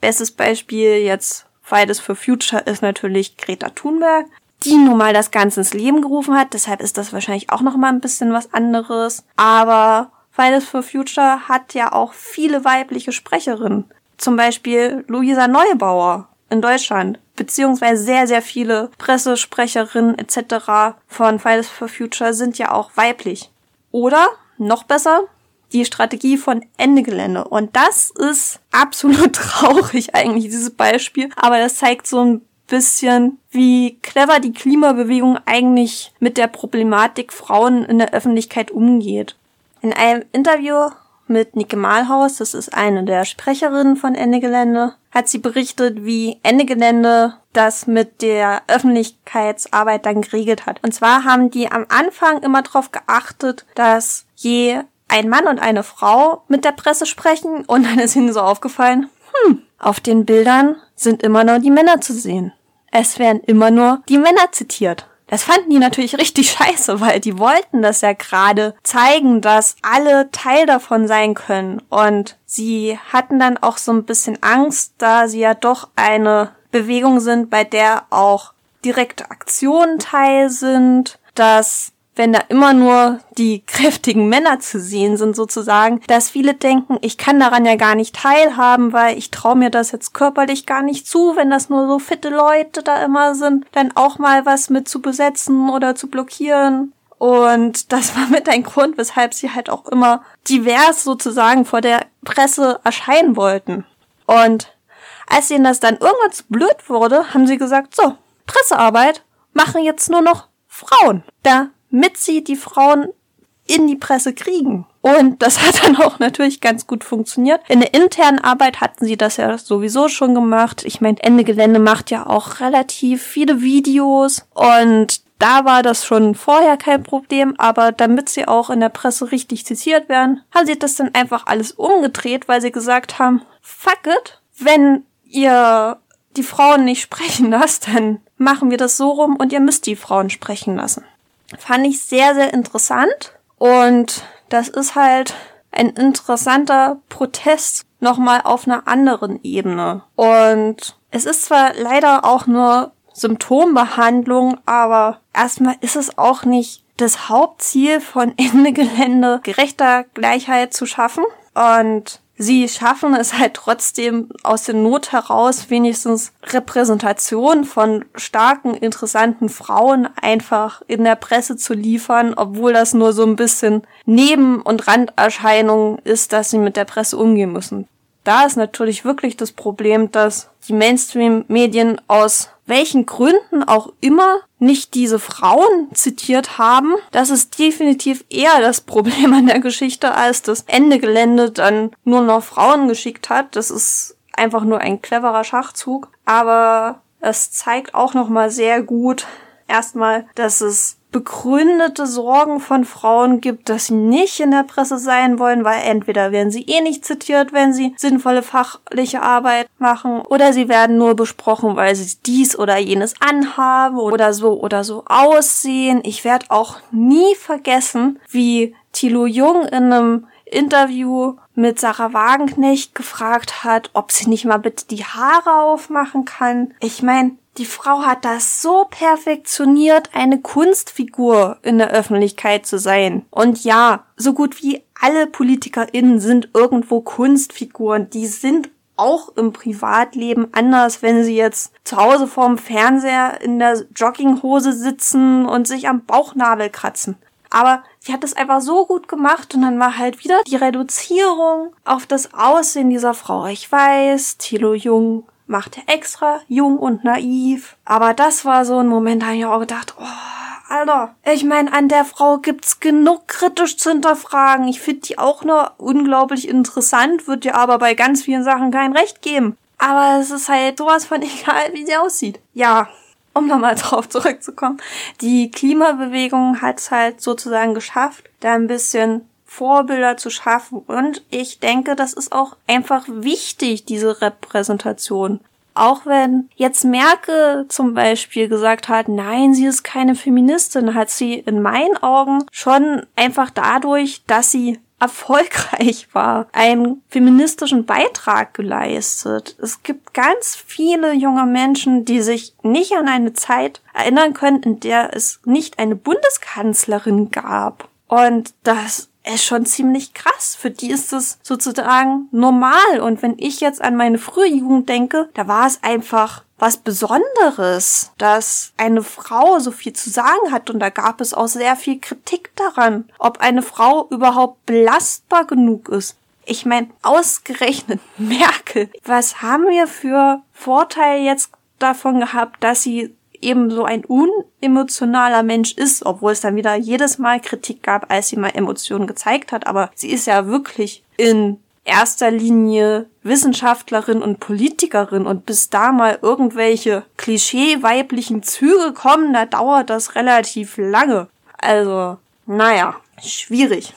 Bestes Beispiel jetzt Fridays for Future ist natürlich Greta Thunberg, die nun mal das Ganze ins Leben gerufen hat. Deshalb ist das wahrscheinlich auch noch mal ein bisschen was anderes. Aber Fridays for Future hat ja auch viele weibliche Sprecherinnen. Zum Beispiel Luisa Neubauer in Deutschland. Beziehungsweise sehr, sehr viele Pressesprecherinnen etc. von Fridays for Future sind ja auch weiblich. Oder, noch besser, die Strategie von Ende Gelände. Und das ist absolut traurig eigentlich, dieses Beispiel. Aber das zeigt so ein bisschen, wie clever die Klimabewegung eigentlich mit der Problematik Frauen in der Öffentlichkeit umgeht. In einem Interview mit Nike Malhaus, das ist eine der Sprecherinnen von Ende Gelände, hat sie berichtet, wie Ende Gelände das mit der Öffentlichkeitsarbeit dann geregelt hat. Und zwar haben die am Anfang immer darauf geachtet, dass je ein Mann und eine Frau mit der Presse sprechen und dann ist ihnen so aufgefallen, hm, auf den Bildern sind immer nur die Männer zu sehen. Es werden immer nur die Männer zitiert. Das fanden die natürlich richtig scheiße, weil die wollten das ja gerade zeigen, dass alle Teil davon sein können. Und sie hatten dann auch so ein bisschen Angst, da sie ja doch eine Bewegung sind, bei der auch direkte Aktionen teil sind, dass wenn da immer nur die kräftigen Männer zu sehen sind sozusagen, dass viele denken, ich kann daran ja gar nicht teilhaben, weil ich traue mir das jetzt körperlich gar nicht zu, wenn das nur so fitte Leute da immer sind, dann auch mal was mit zu besetzen oder zu blockieren. Und das war mit ein Grund, weshalb sie halt auch immer divers sozusagen vor der Presse erscheinen wollten. Und als ihnen das dann irgendwann zu blöd wurde, haben sie gesagt, so, Pressearbeit machen jetzt nur noch Frauen. Da mit sie die Frauen in die Presse kriegen. Und das hat dann auch natürlich ganz gut funktioniert. In der internen Arbeit hatten sie das ja sowieso schon gemacht. Ich meine, Ende Gelände macht ja auch relativ viele Videos und da war das schon vorher kein Problem, aber damit sie auch in der Presse richtig zitiert werden, haben sie das dann einfach alles umgedreht, weil sie gesagt haben, fuck it, wenn ihr die Frauen nicht sprechen lasst, dann machen wir das so rum und ihr müsst die Frauen sprechen lassen. Fand ich sehr, sehr interessant. Und das ist halt ein interessanter Protest nochmal auf einer anderen Ebene. Und es ist zwar leider auch nur Symptombehandlung, aber erstmal ist es auch nicht das Hauptziel von Ende Gelände, gerechter Gleichheit zu schaffen. Und sie schaffen es halt trotzdem aus der Not heraus wenigstens Repräsentation von starken, interessanten Frauen einfach in der Presse zu liefern, obwohl das nur so ein bisschen Neben- und Randerscheinung ist, dass sie mit der Presse umgehen müssen. Da ist natürlich wirklich das Problem, dass die Mainstream-Medien aus welchen Gründen auch immer nicht diese Frauen zitiert haben. Das ist definitiv eher das Problem an der Geschichte, als das Ende Gelände dann nur noch Frauen geschickt hat. Das ist einfach nur ein cleverer Schachzug. Aber es zeigt auch nochmal sehr gut, erstmal, dass es begründete Sorgen von Frauen gibt, dass sie nicht in der Presse sein wollen, weil entweder werden sie eh nicht zitiert, wenn sie sinnvolle fachliche Arbeit machen, oder sie werden nur besprochen, weil sie dies oder jenes anhaben oder so oder so aussehen. Ich werde auch nie vergessen, wie Thilo Jung in einem Interview mit Sarah Wagenknecht gefragt hat, ob sie nicht mal bitte die Haare aufmachen kann. Ich meine, die Frau hat das so perfektioniert, eine Kunstfigur in der Öffentlichkeit zu sein. Und ja, so gut wie alle PolitikerInnen sind irgendwo Kunstfiguren. Die sind auch im Privatleben anders, wenn sie jetzt zu Hause vorm Fernseher in der Jogginghose sitzen und sich am Bauchnabel kratzen. Aber sie hat es einfach so gut gemacht und dann war halt wieder die Reduzierung auf das Aussehen dieser Frau. Ich weiß, Thilo Jung macht er extra jung und naiv. Aber das war so ein Moment, da habe ich auch gedacht, oh, Alter, ich meine, an der Frau gibt's genug kritisch zu hinterfragen. Ich finde die auch nur unglaublich interessant, wird dir aber bei ganz vielen Sachen kein Recht geben. Aber es ist halt sowas von egal, wie sie aussieht. Ja, um nochmal drauf zurückzukommen. Die Klimabewegung hat es halt sozusagen geschafft, da ein bisschen Vorbilder zu schaffen. Und ich denke, das ist auch einfach wichtig, diese Repräsentation. Auch wenn jetzt Merkel zum Beispiel gesagt hat, nein, sie ist keine Feministin, hat sie in meinen Augen schon einfach dadurch, dass sie erfolgreich war, einen feministischen Beitrag geleistet. Es gibt ganz viele junge Menschen, die sich nicht an eine Zeit erinnern können, in der es nicht eine Bundeskanzlerin gab. Und das ist schon ziemlich krass. Für die ist es sozusagen normal. Und wenn ich jetzt an meine frühe Jugend denke, da war es einfach was Besonderes, dass eine Frau so viel zu sagen hat. Und da gab es auch sehr viel Kritik daran, ob eine Frau überhaupt belastbar genug ist. Ich meine, ausgerechnet Merkel. Was haben wir für Vorteil jetzt davon gehabt, dass sie eben so ein unemotionaler Mensch ist, obwohl es dann wieder jedes Mal Kritik gab, als sie mal Emotionen gezeigt hat. Aber sie ist ja wirklich in erster Linie Wissenschaftlerin und Politikerin und bis da mal irgendwelche klischee-weiblichen Züge kommen, da dauert das relativ lange. Also, naja, schwierig.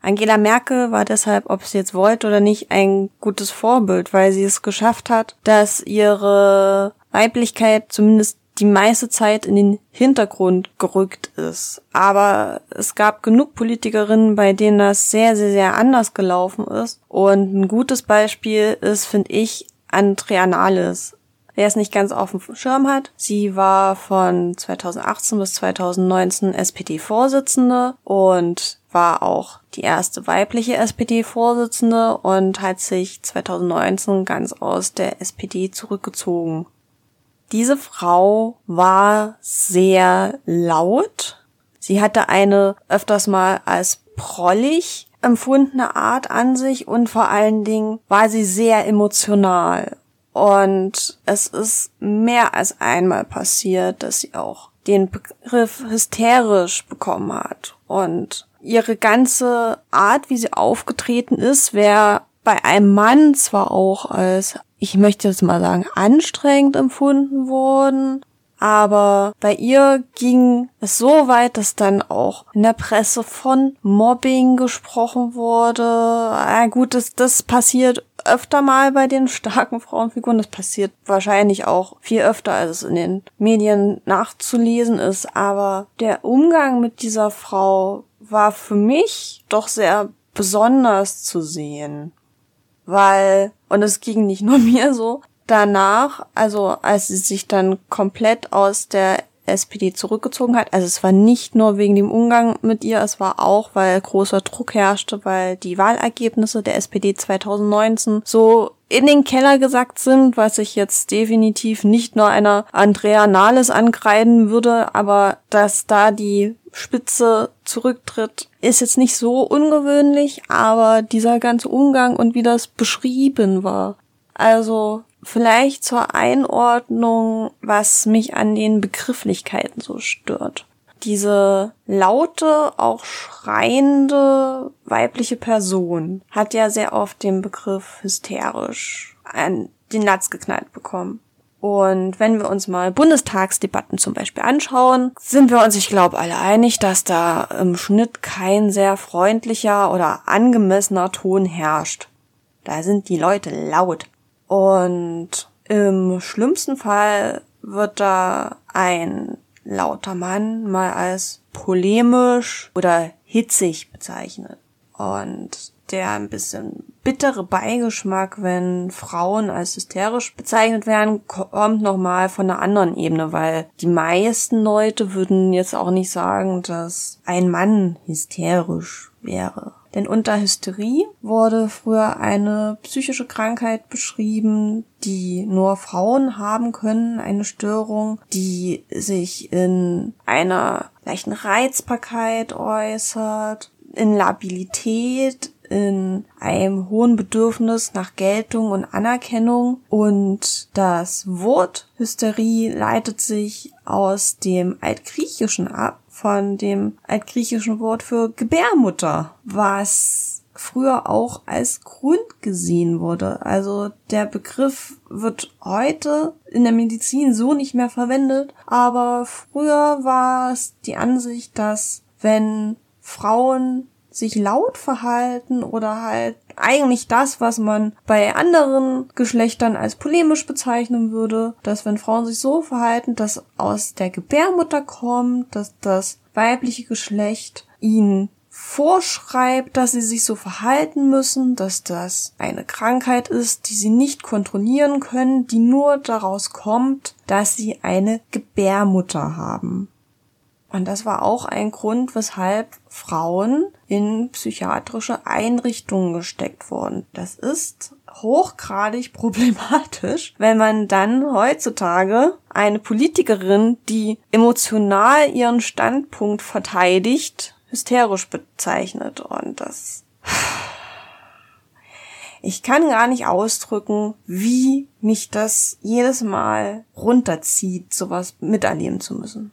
Angela Merkel war deshalb, ob sie jetzt wollte oder nicht, ein gutes Vorbild, weil sie es geschafft hat, dass ihre Weiblichkeit zumindest die meiste Zeit in den Hintergrund gerückt ist. Aber es gab genug Politikerinnen, bei denen das sehr, sehr, sehr anders gelaufen ist. Und ein gutes Beispiel ist, finde ich, Andrea Nahles. Wer es nicht ganz auf dem Schirm hat, sie war von 2018 bis 2019 SPD-Vorsitzende und war auch die erste weibliche SPD-Vorsitzende und hat sich 2019 ganz aus der SPD zurückgezogen. Diese Frau war sehr laut. Sie hatte eine öfters mal als prollig empfundene Art an sich und vor allen Dingen war sie sehr emotional. Und es ist mehr als einmal passiert, dass sie auch den Begriff hysterisch bekommen hat. Und ihre ganze Art, wie sie aufgetreten ist, wäre bei einem Mann zwar auch als ich möchte jetzt mal sagen, anstrengend empfunden wurden. Aber bei ihr ging es so weit, dass dann auch in der Presse von Mobbing gesprochen wurde. Ah, gut, das, das passiert öfter mal bei den starken Frauenfiguren. Das passiert wahrscheinlich auch viel öfter, als es in den Medien nachzulesen ist. Aber der Umgang mit dieser Frau war für mich doch sehr besonders zu sehen weil, und es ging nicht nur mir so, danach, also als sie sich dann komplett aus der SPD zurückgezogen hat. Also es war nicht nur wegen dem Umgang mit ihr, es war auch, weil großer Druck herrschte, weil die Wahlergebnisse der SPD 2019 so in den Keller gesackt sind, was ich jetzt definitiv nicht nur einer Andrea Nahles ankreiden würde, aber dass da die Spitze zurücktritt, ist jetzt nicht so ungewöhnlich, aber dieser ganze Umgang und wie das beschrieben war. Also vielleicht zur Einordnung, was mich an den Begrifflichkeiten so stört. Diese laute, auch schreiende weibliche Person hat ja sehr oft den Begriff hysterisch an den Latz geknallt bekommen. Und wenn wir uns mal Bundestagsdebatten zum Beispiel anschauen, sind wir uns, ich glaube, alle einig, dass da im Schnitt kein sehr freundlicher oder angemessener Ton herrscht. Da sind die Leute laut. Und im schlimmsten Fall wird da ein lauter Mann mal als polemisch oder hitzig bezeichnet. Und der ein bisschen bittere Beigeschmack, wenn Frauen als hysterisch bezeichnet werden, kommt nochmal von einer anderen Ebene, weil die meisten Leute würden jetzt auch nicht sagen, dass ein Mann hysterisch wäre. Denn unter Hysterie wurde früher eine psychische Krankheit beschrieben, die nur Frauen haben können, eine Störung, die sich in einer leichten Reizbarkeit äußert, in Labilität, in einem hohen Bedürfnis nach Geltung und Anerkennung und das Wort Hysterie leitet sich aus dem Altgriechischen ab, von dem altgriechischen Wort für Gebärmutter, was früher auch als Grund gesehen wurde. Also der Begriff wird heute in der Medizin so nicht mehr verwendet, aber früher war es die Ansicht, dass wenn Frauen sich laut verhalten oder halt eigentlich das, was man bei anderen Geschlechtern als polemisch bezeichnen würde, dass wenn Frauen sich so verhalten, dass aus der Gebärmutter kommt, dass das weibliche Geschlecht ihnen vorschreibt, dass sie sich so verhalten müssen, dass das eine Krankheit ist, die sie nicht kontrollieren können, die nur daraus kommt, dass sie eine Gebärmutter haben. Und das war auch ein Grund, weshalb Frauen in psychiatrische Einrichtungen gesteckt wurden. Das ist hochgradig problematisch, wenn man dann heutzutage eine Politikerin, die emotional ihren Standpunkt verteidigt, hysterisch bezeichnet. Und das ich kann gar nicht ausdrücken, wie mich das jedes Mal runterzieht, sowas miterleben zu müssen.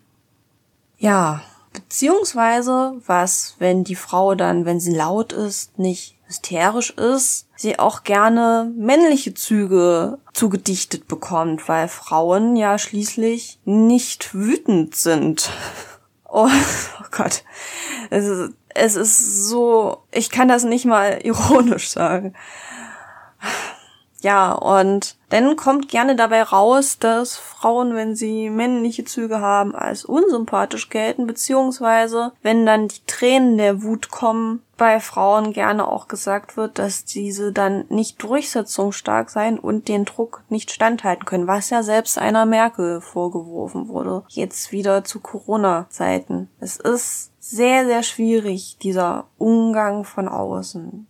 Ja, beziehungsweise was, wenn die Frau dann, wenn sie laut ist, nicht hysterisch ist, sie auch gerne männliche Züge zugedichtet bekommt, weil Frauen ja schließlich nicht wütend sind. Oh, oh Gott. Es ist, es ist so, ich kann das nicht mal ironisch sagen. Ja, und dann kommt gerne dabei raus, dass Frauen, wenn sie männliche Züge haben, als unsympathisch gelten, beziehungsweise wenn dann die Tränen der Wut kommen, bei Frauen gerne auch gesagt wird, dass diese dann nicht durchsetzungsstark sein und den Druck nicht standhalten können, was ja selbst einer Merkel vorgeworfen wurde, jetzt wieder zu Corona-Zeiten. Es ist sehr, sehr schwierig, dieser Umgang von außen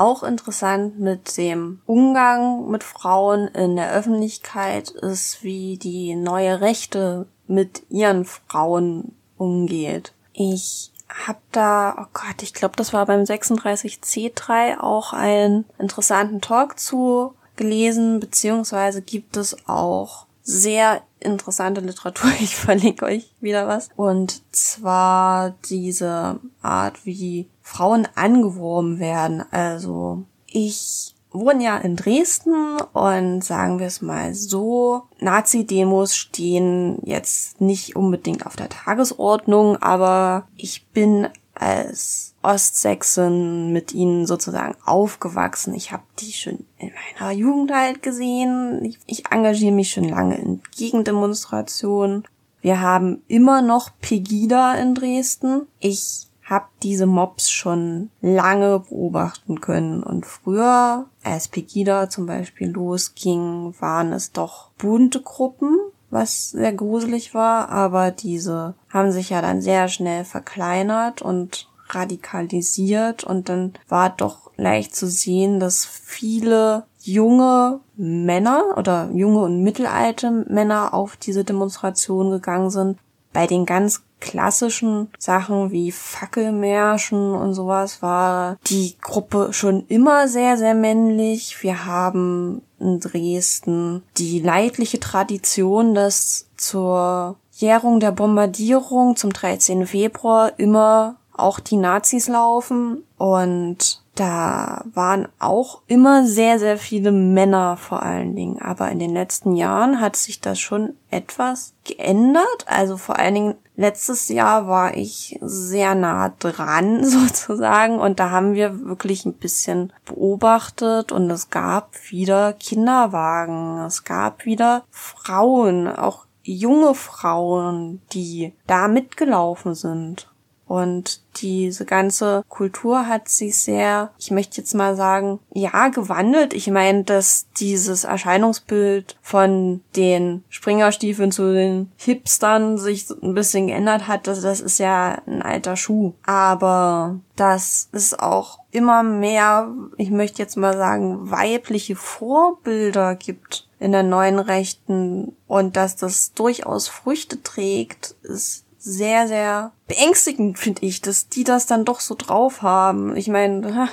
auch interessant mit dem Umgang mit Frauen in der Öffentlichkeit ist, wie die neue Rechte mit ihren Frauen umgeht. Ich hab da, oh Gott, ich glaube, das war beim 36C3 auch einen interessanten Talk zu gelesen, beziehungsweise gibt es auch sehr interessante Literatur. Ich verlinke euch wieder was. Und zwar diese Art, wie Frauen angeworben werden. Also ich wohne ja in Dresden und sagen wir es mal so, Nazi-Demos stehen jetzt nicht unbedingt auf der Tagesordnung, aber ich bin als Ostsächsin mit ihnen sozusagen aufgewachsen. Ich habe die schon in meiner Jugend halt gesehen. Ich, ich engagiere mich schon lange in Gegendemonstrationen. Wir haben immer noch Pegida in Dresden. Ich habe diese Mobs schon lange beobachten können. Und früher, als Pegida zum Beispiel losging, waren es doch bunte Gruppen, was sehr gruselig war, aber diese haben sich ja dann sehr schnell verkleinert und radikalisiert und dann war doch leicht zu sehen, dass viele junge Männer oder junge und mittelalte Männer auf diese Demonstration gegangen sind. Bei den ganz klassischen Sachen wie Fackelmärschen und sowas war die Gruppe schon immer sehr, sehr männlich. Wir haben in Dresden die leidliche Tradition, dass zur Jährung der Bombardierung zum 13. Februar immer auch die Nazis laufen und da waren auch immer sehr, sehr viele Männer vor allen Dingen. Aber in den letzten Jahren hat sich das schon etwas geändert. Also vor allen Dingen letztes Jahr war ich sehr nah dran sozusagen und da haben wir wirklich ein bisschen beobachtet und es gab wieder Kinderwagen, es gab wieder Frauen, auch junge Frauen, die da mitgelaufen sind. Und diese ganze Kultur hat sich sehr, ich möchte jetzt mal sagen, ja, gewandelt. Ich meine, dass dieses Erscheinungsbild von den Springerstiefeln zu den Hipstern sich ein bisschen geändert hat, das, das ist ja ein alter Schuh. Aber dass es auch immer mehr, ich möchte jetzt mal sagen, weibliche Vorbilder gibt in der neuen Rechten und dass das durchaus Früchte trägt, ist sehr, sehr beängstigend, finde ich, dass die das dann doch so drauf haben. Ich meine,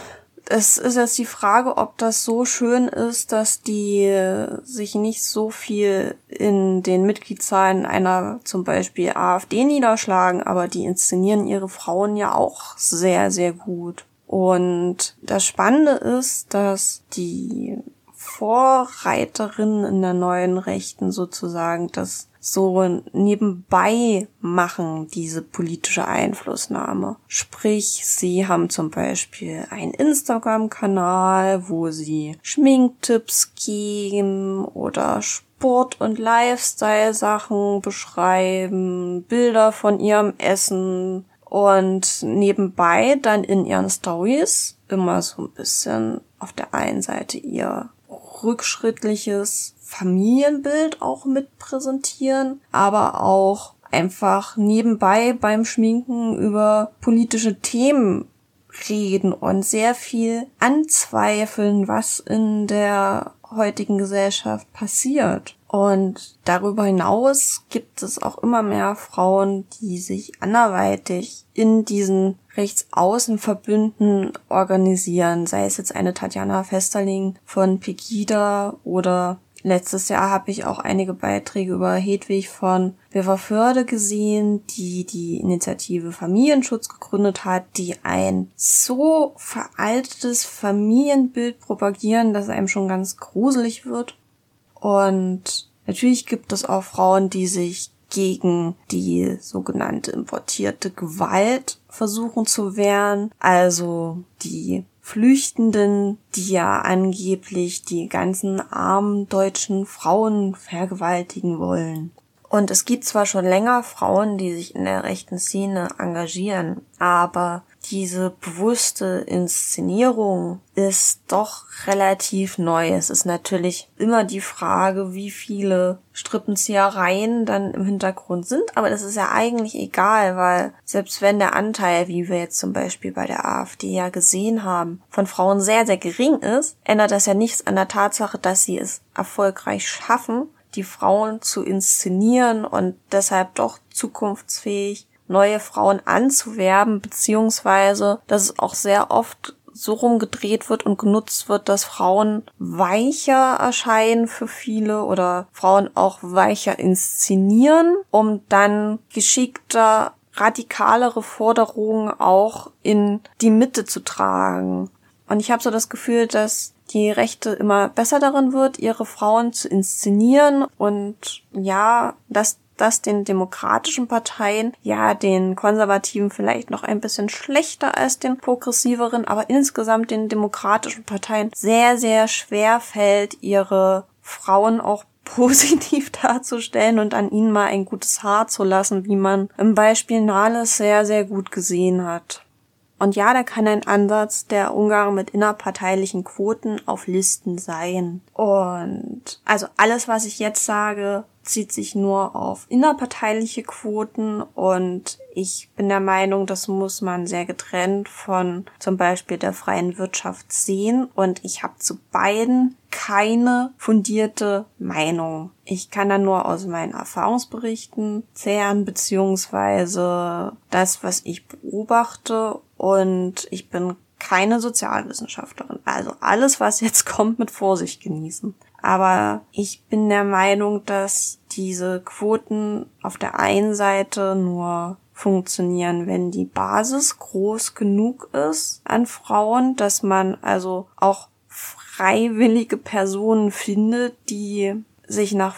es ist jetzt die Frage, ob das so schön ist, dass die sich nicht so viel in den Mitgliedszahlen einer zum Beispiel AfD niederschlagen, aber die inszenieren ihre Frauen ja auch sehr, sehr gut. Und das Spannende ist, dass die Vorreiterinnen in der neuen Rechten sozusagen das so nebenbei machen, diese politische Einflussnahme. Sprich, sie haben zum Beispiel einen Instagram-Kanal, wo sie Schminktipps geben oder Sport- und Lifestyle-Sachen beschreiben, Bilder von ihrem Essen und nebenbei dann in ihren Stories immer so ein bisschen auf der einen Seite ihr rückschrittliches Familienbild auch mit präsentieren, aber auch einfach nebenbei beim Schminken über politische Themen reden und sehr viel anzweifeln, was in der heutigen Gesellschaft passiert. Und darüber hinaus gibt es auch immer mehr Frauen, die sich anderweitig in diesen Rechtsaußenverbünden organisieren, sei es jetzt eine Tatjana Festerling von Pegida oder Letztes Jahr habe ich auch einige Beiträge über Hedwig von Beverförde gesehen, die die Initiative Familienschutz gegründet hat, die ein so veraltetes Familienbild propagieren, dass einem schon ganz gruselig wird. Und natürlich gibt es auch Frauen, die sich gegen die sogenannte importierte Gewalt versuchen zu wehren, also die Flüchtenden, die ja angeblich die ganzen armen deutschen Frauen vergewaltigen wollen. Und es gibt zwar schon länger Frauen, die sich in der rechten Szene engagieren, aber diese bewusste Inszenierung ist doch relativ neu. Es ist natürlich immer die Frage, wie viele Strippenziehereien dann im Hintergrund sind, aber das ist ja eigentlich egal, weil selbst wenn der Anteil, wie wir jetzt zum Beispiel bei der AfD ja gesehen haben, von Frauen sehr, sehr gering ist, ändert das ja nichts an der Tatsache, dass sie es erfolgreich schaffen, die Frauen zu inszenieren und deshalb doch zukunftsfähig neue Frauen anzuwerben, beziehungsweise dass es auch sehr oft so rumgedreht wird und genutzt wird, dass Frauen weicher erscheinen für viele oder Frauen auch weicher inszenieren, um dann geschickter radikalere Forderungen auch in die Mitte zu tragen. Und ich habe so das Gefühl, dass die Rechte immer besser darin wird, ihre Frauen zu inszenieren und ja, dass das den demokratischen Parteien, ja, den konservativen vielleicht noch ein bisschen schlechter als den progressiveren, aber insgesamt den demokratischen Parteien sehr, sehr schwer fällt, ihre Frauen auch positiv darzustellen und an ihnen mal ein gutes Haar zu lassen, wie man im Beispiel Nahles sehr, sehr gut gesehen hat. Und ja, da kann ein Ansatz der Umgang mit innerparteilichen Quoten auf Listen sein. Und also alles, was ich jetzt sage, zieht sich nur auf innerparteiliche Quoten und ich bin der Meinung, das muss man sehr getrennt von zum Beispiel der freien Wirtschaft sehen und ich habe zu beiden keine fundierte Meinung. Ich kann da nur aus meinen Erfahrungsberichten zehren, beziehungsweise das, was ich beobachte und ich bin keine Sozialwissenschaftlerin. Also alles, was jetzt kommt, mit Vorsicht genießen. Aber ich bin der Meinung, dass diese Quoten auf der einen Seite nur funktionieren, wenn die Basis groß genug ist an Frauen, dass man also auch freiwillige Personen findet, die sich nach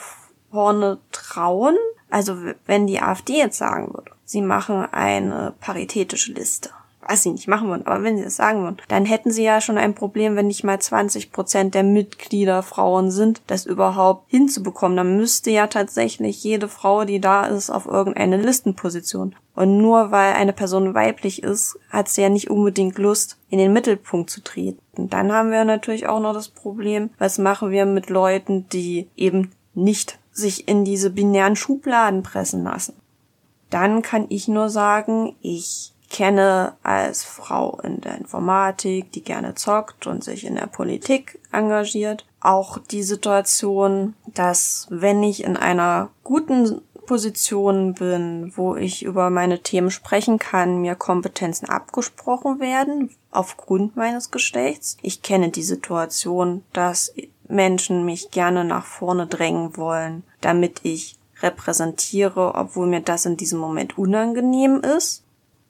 vorne trauen. Also wenn die AfD jetzt sagen würde, sie machen eine paritätische Liste was sie nicht machen würden, aber wenn sie das sagen würden, dann hätten sie ja schon ein Problem, wenn nicht mal 20 Prozent der Mitglieder Frauen sind, das überhaupt hinzubekommen. Dann müsste ja tatsächlich jede Frau, die da ist, auf irgendeine Listenposition. Und nur weil eine Person weiblich ist, hat sie ja nicht unbedingt Lust, in den Mittelpunkt zu treten. Dann haben wir natürlich auch noch das Problem, was machen wir mit Leuten, die eben nicht sich in diese binären Schubladen pressen lassen. Dann kann ich nur sagen, ich kenne als Frau in der Informatik, die gerne zockt und sich in der Politik engagiert, auch die Situation, dass wenn ich in einer guten Position bin, wo ich über meine Themen sprechen kann, mir Kompetenzen abgesprochen werden aufgrund meines Geschlechts. Ich kenne die Situation, dass Menschen mich gerne nach vorne drängen wollen, damit ich repräsentiere, obwohl mir das in diesem Moment unangenehm ist.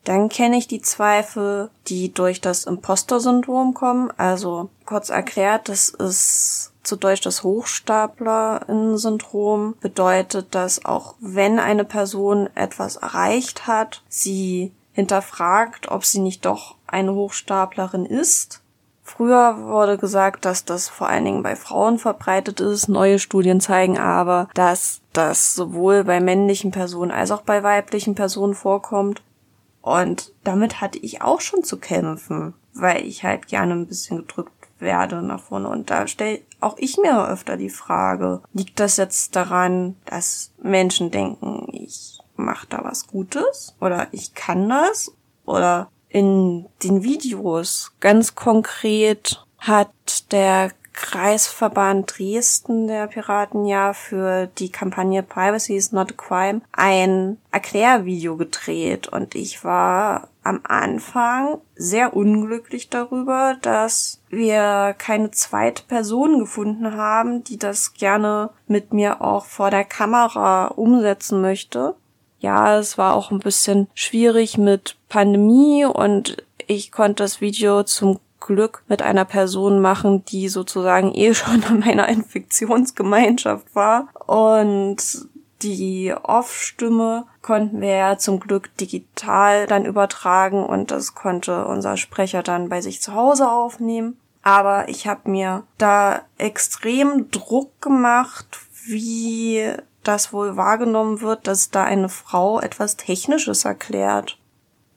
Dann kenne ich die Zweifel, die durch das Imposter-Syndrom kommen. Also kurz erklärt, das ist zu Deutsch das Hochstapler-Syndrom. Bedeutet, dass auch wenn eine Person etwas erreicht hat, sie hinterfragt, ob sie nicht doch eine Hochstaplerin ist. Früher wurde gesagt, dass das vor allen Dingen bei Frauen verbreitet ist. Neue Studien zeigen aber, dass das sowohl bei männlichen Personen als auch bei weiblichen Personen vorkommt. Und damit hatte ich auch schon zu kämpfen, weil ich halt gerne ein bisschen gedrückt werde nach vorne. Und da stelle auch ich mir öfter die Frage, liegt das jetzt daran, dass Menschen denken, ich mache da was Gutes oder ich kann das? Oder in den Videos ganz konkret hat der Kreisverband Dresden der Piraten ja für die Kampagne Privacy is not a crime ein Erklärvideo gedreht und ich war am Anfang sehr unglücklich darüber, dass wir keine zweite Person gefunden haben, die das gerne mit mir auch vor der Kamera umsetzen möchte. Ja, es war auch ein bisschen schwierig mit Pandemie und ich konnte das Video zum Glück mit einer Person machen, die sozusagen eh schon in meiner Infektionsgemeinschaft war. Und die Off-Stimme konnten wir ja zum Glück digital dann übertragen und das konnte unser Sprecher dann bei sich zu Hause aufnehmen. Aber ich habe mir da extrem Druck gemacht, wie das wohl wahrgenommen wird, dass da eine Frau etwas Technisches erklärt.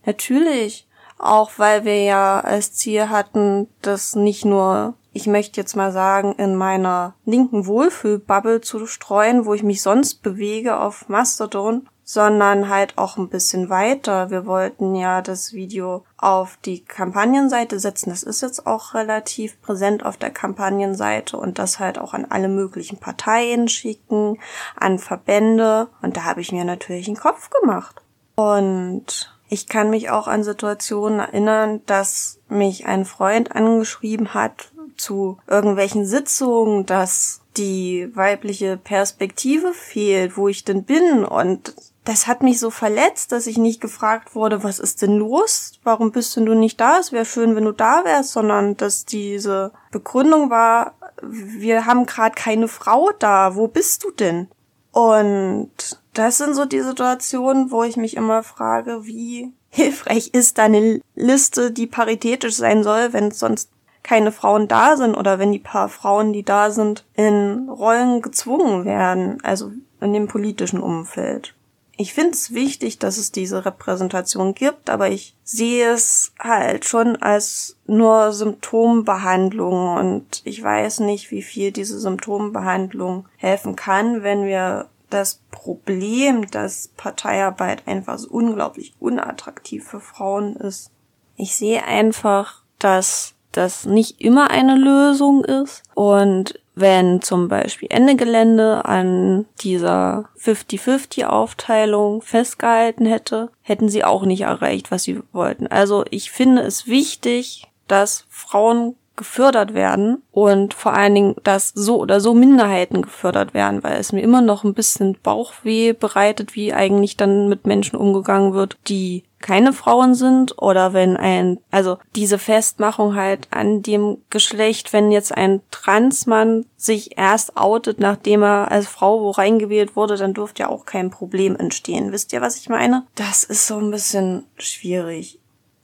Natürlich auch weil wir ja als Ziel hatten, dass nicht nur, ich möchte jetzt mal sagen, in meiner linken Wohlfühlbubble zu streuen, wo ich mich sonst bewege auf Mastodon, sondern halt auch ein bisschen weiter. Wir wollten ja das Video auf die Kampagnenseite setzen. Das ist jetzt auch relativ präsent auf der Kampagnenseite und das halt auch an alle möglichen Parteien schicken, an Verbände. Und da habe ich mir natürlich einen Kopf gemacht. Und ich kann mich auch an Situationen erinnern, dass mich ein Freund angeschrieben hat zu irgendwelchen Sitzungen, dass die weibliche Perspektive fehlt, wo ich denn bin und das hat mich so verletzt, dass ich nicht gefragt wurde, was ist denn los? Warum bist denn du nicht da? Es wäre schön, wenn du da wärst, sondern dass diese Begründung war, wir haben gerade keine Frau da. Wo bist du denn? Und das sind so die Situationen, wo ich mich immer frage, wie hilfreich ist da eine Liste, die paritätisch sein soll, wenn sonst keine Frauen da sind oder wenn die paar Frauen, die da sind, in Rollen gezwungen werden, also in dem politischen Umfeld. Ich finde es wichtig, dass es diese Repräsentation gibt, aber ich sehe es halt schon als nur Symptombehandlung und ich weiß nicht, wie viel diese Symptombehandlung helfen kann, wenn wir das Problem, dass Parteiarbeit einfach so unglaublich unattraktiv für Frauen ist. Ich sehe einfach, dass das nicht immer eine Lösung ist und wenn zum Beispiel Ende Gelände an dieser 50-50 Aufteilung festgehalten hätte, hätten sie auch nicht erreicht, was sie wollten. Also ich finde es wichtig, dass Frauen gefördert werden und vor allen Dingen, dass so oder so Minderheiten gefördert werden, weil es mir immer noch ein bisschen Bauchweh bereitet, wie eigentlich dann mit Menschen umgegangen wird, die keine Frauen sind oder wenn ein, also diese Festmachung halt an dem Geschlecht, wenn jetzt ein Transmann sich erst outet, nachdem er als Frau wo reingewählt wurde, dann dürfte ja auch kein Problem entstehen. Wisst ihr, was ich meine? Das ist so ein bisschen schwierig.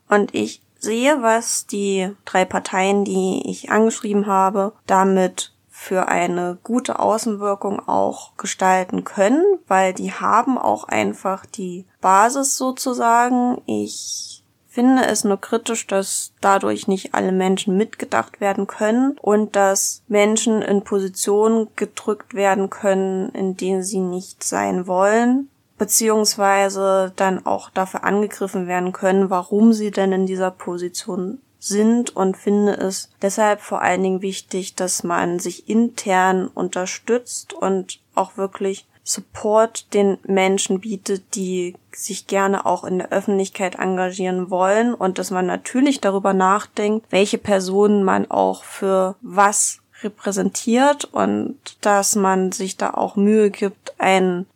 Und ich sehe, was die drei Parteien, die ich angeschrieben habe, damit für eine gute Außenwirkung auch gestalten können, weil die haben auch einfach die Basis sozusagen. Ich finde es nur kritisch, dass dadurch nicht alle Menschen mitgedacht werden können und dass Menschen in Positionen gedrückt werden können, in denen sie nicht sein wollen beziehungsweise dann auch dafür angegriffen werden können, warum sie denn in dieser Position sind und finde es deshalb vor allen Dingen wichtig, dass man sich intern unterstützt und auch wirklich Support den Menschen bietet, die sich gerne auch in der Öffentlichkeit engagieren wollen und dass man natürlich darüber nachdenkt, welche Personen man auch für was repräsentiert und dass man sich da auch Mühe gibt, eine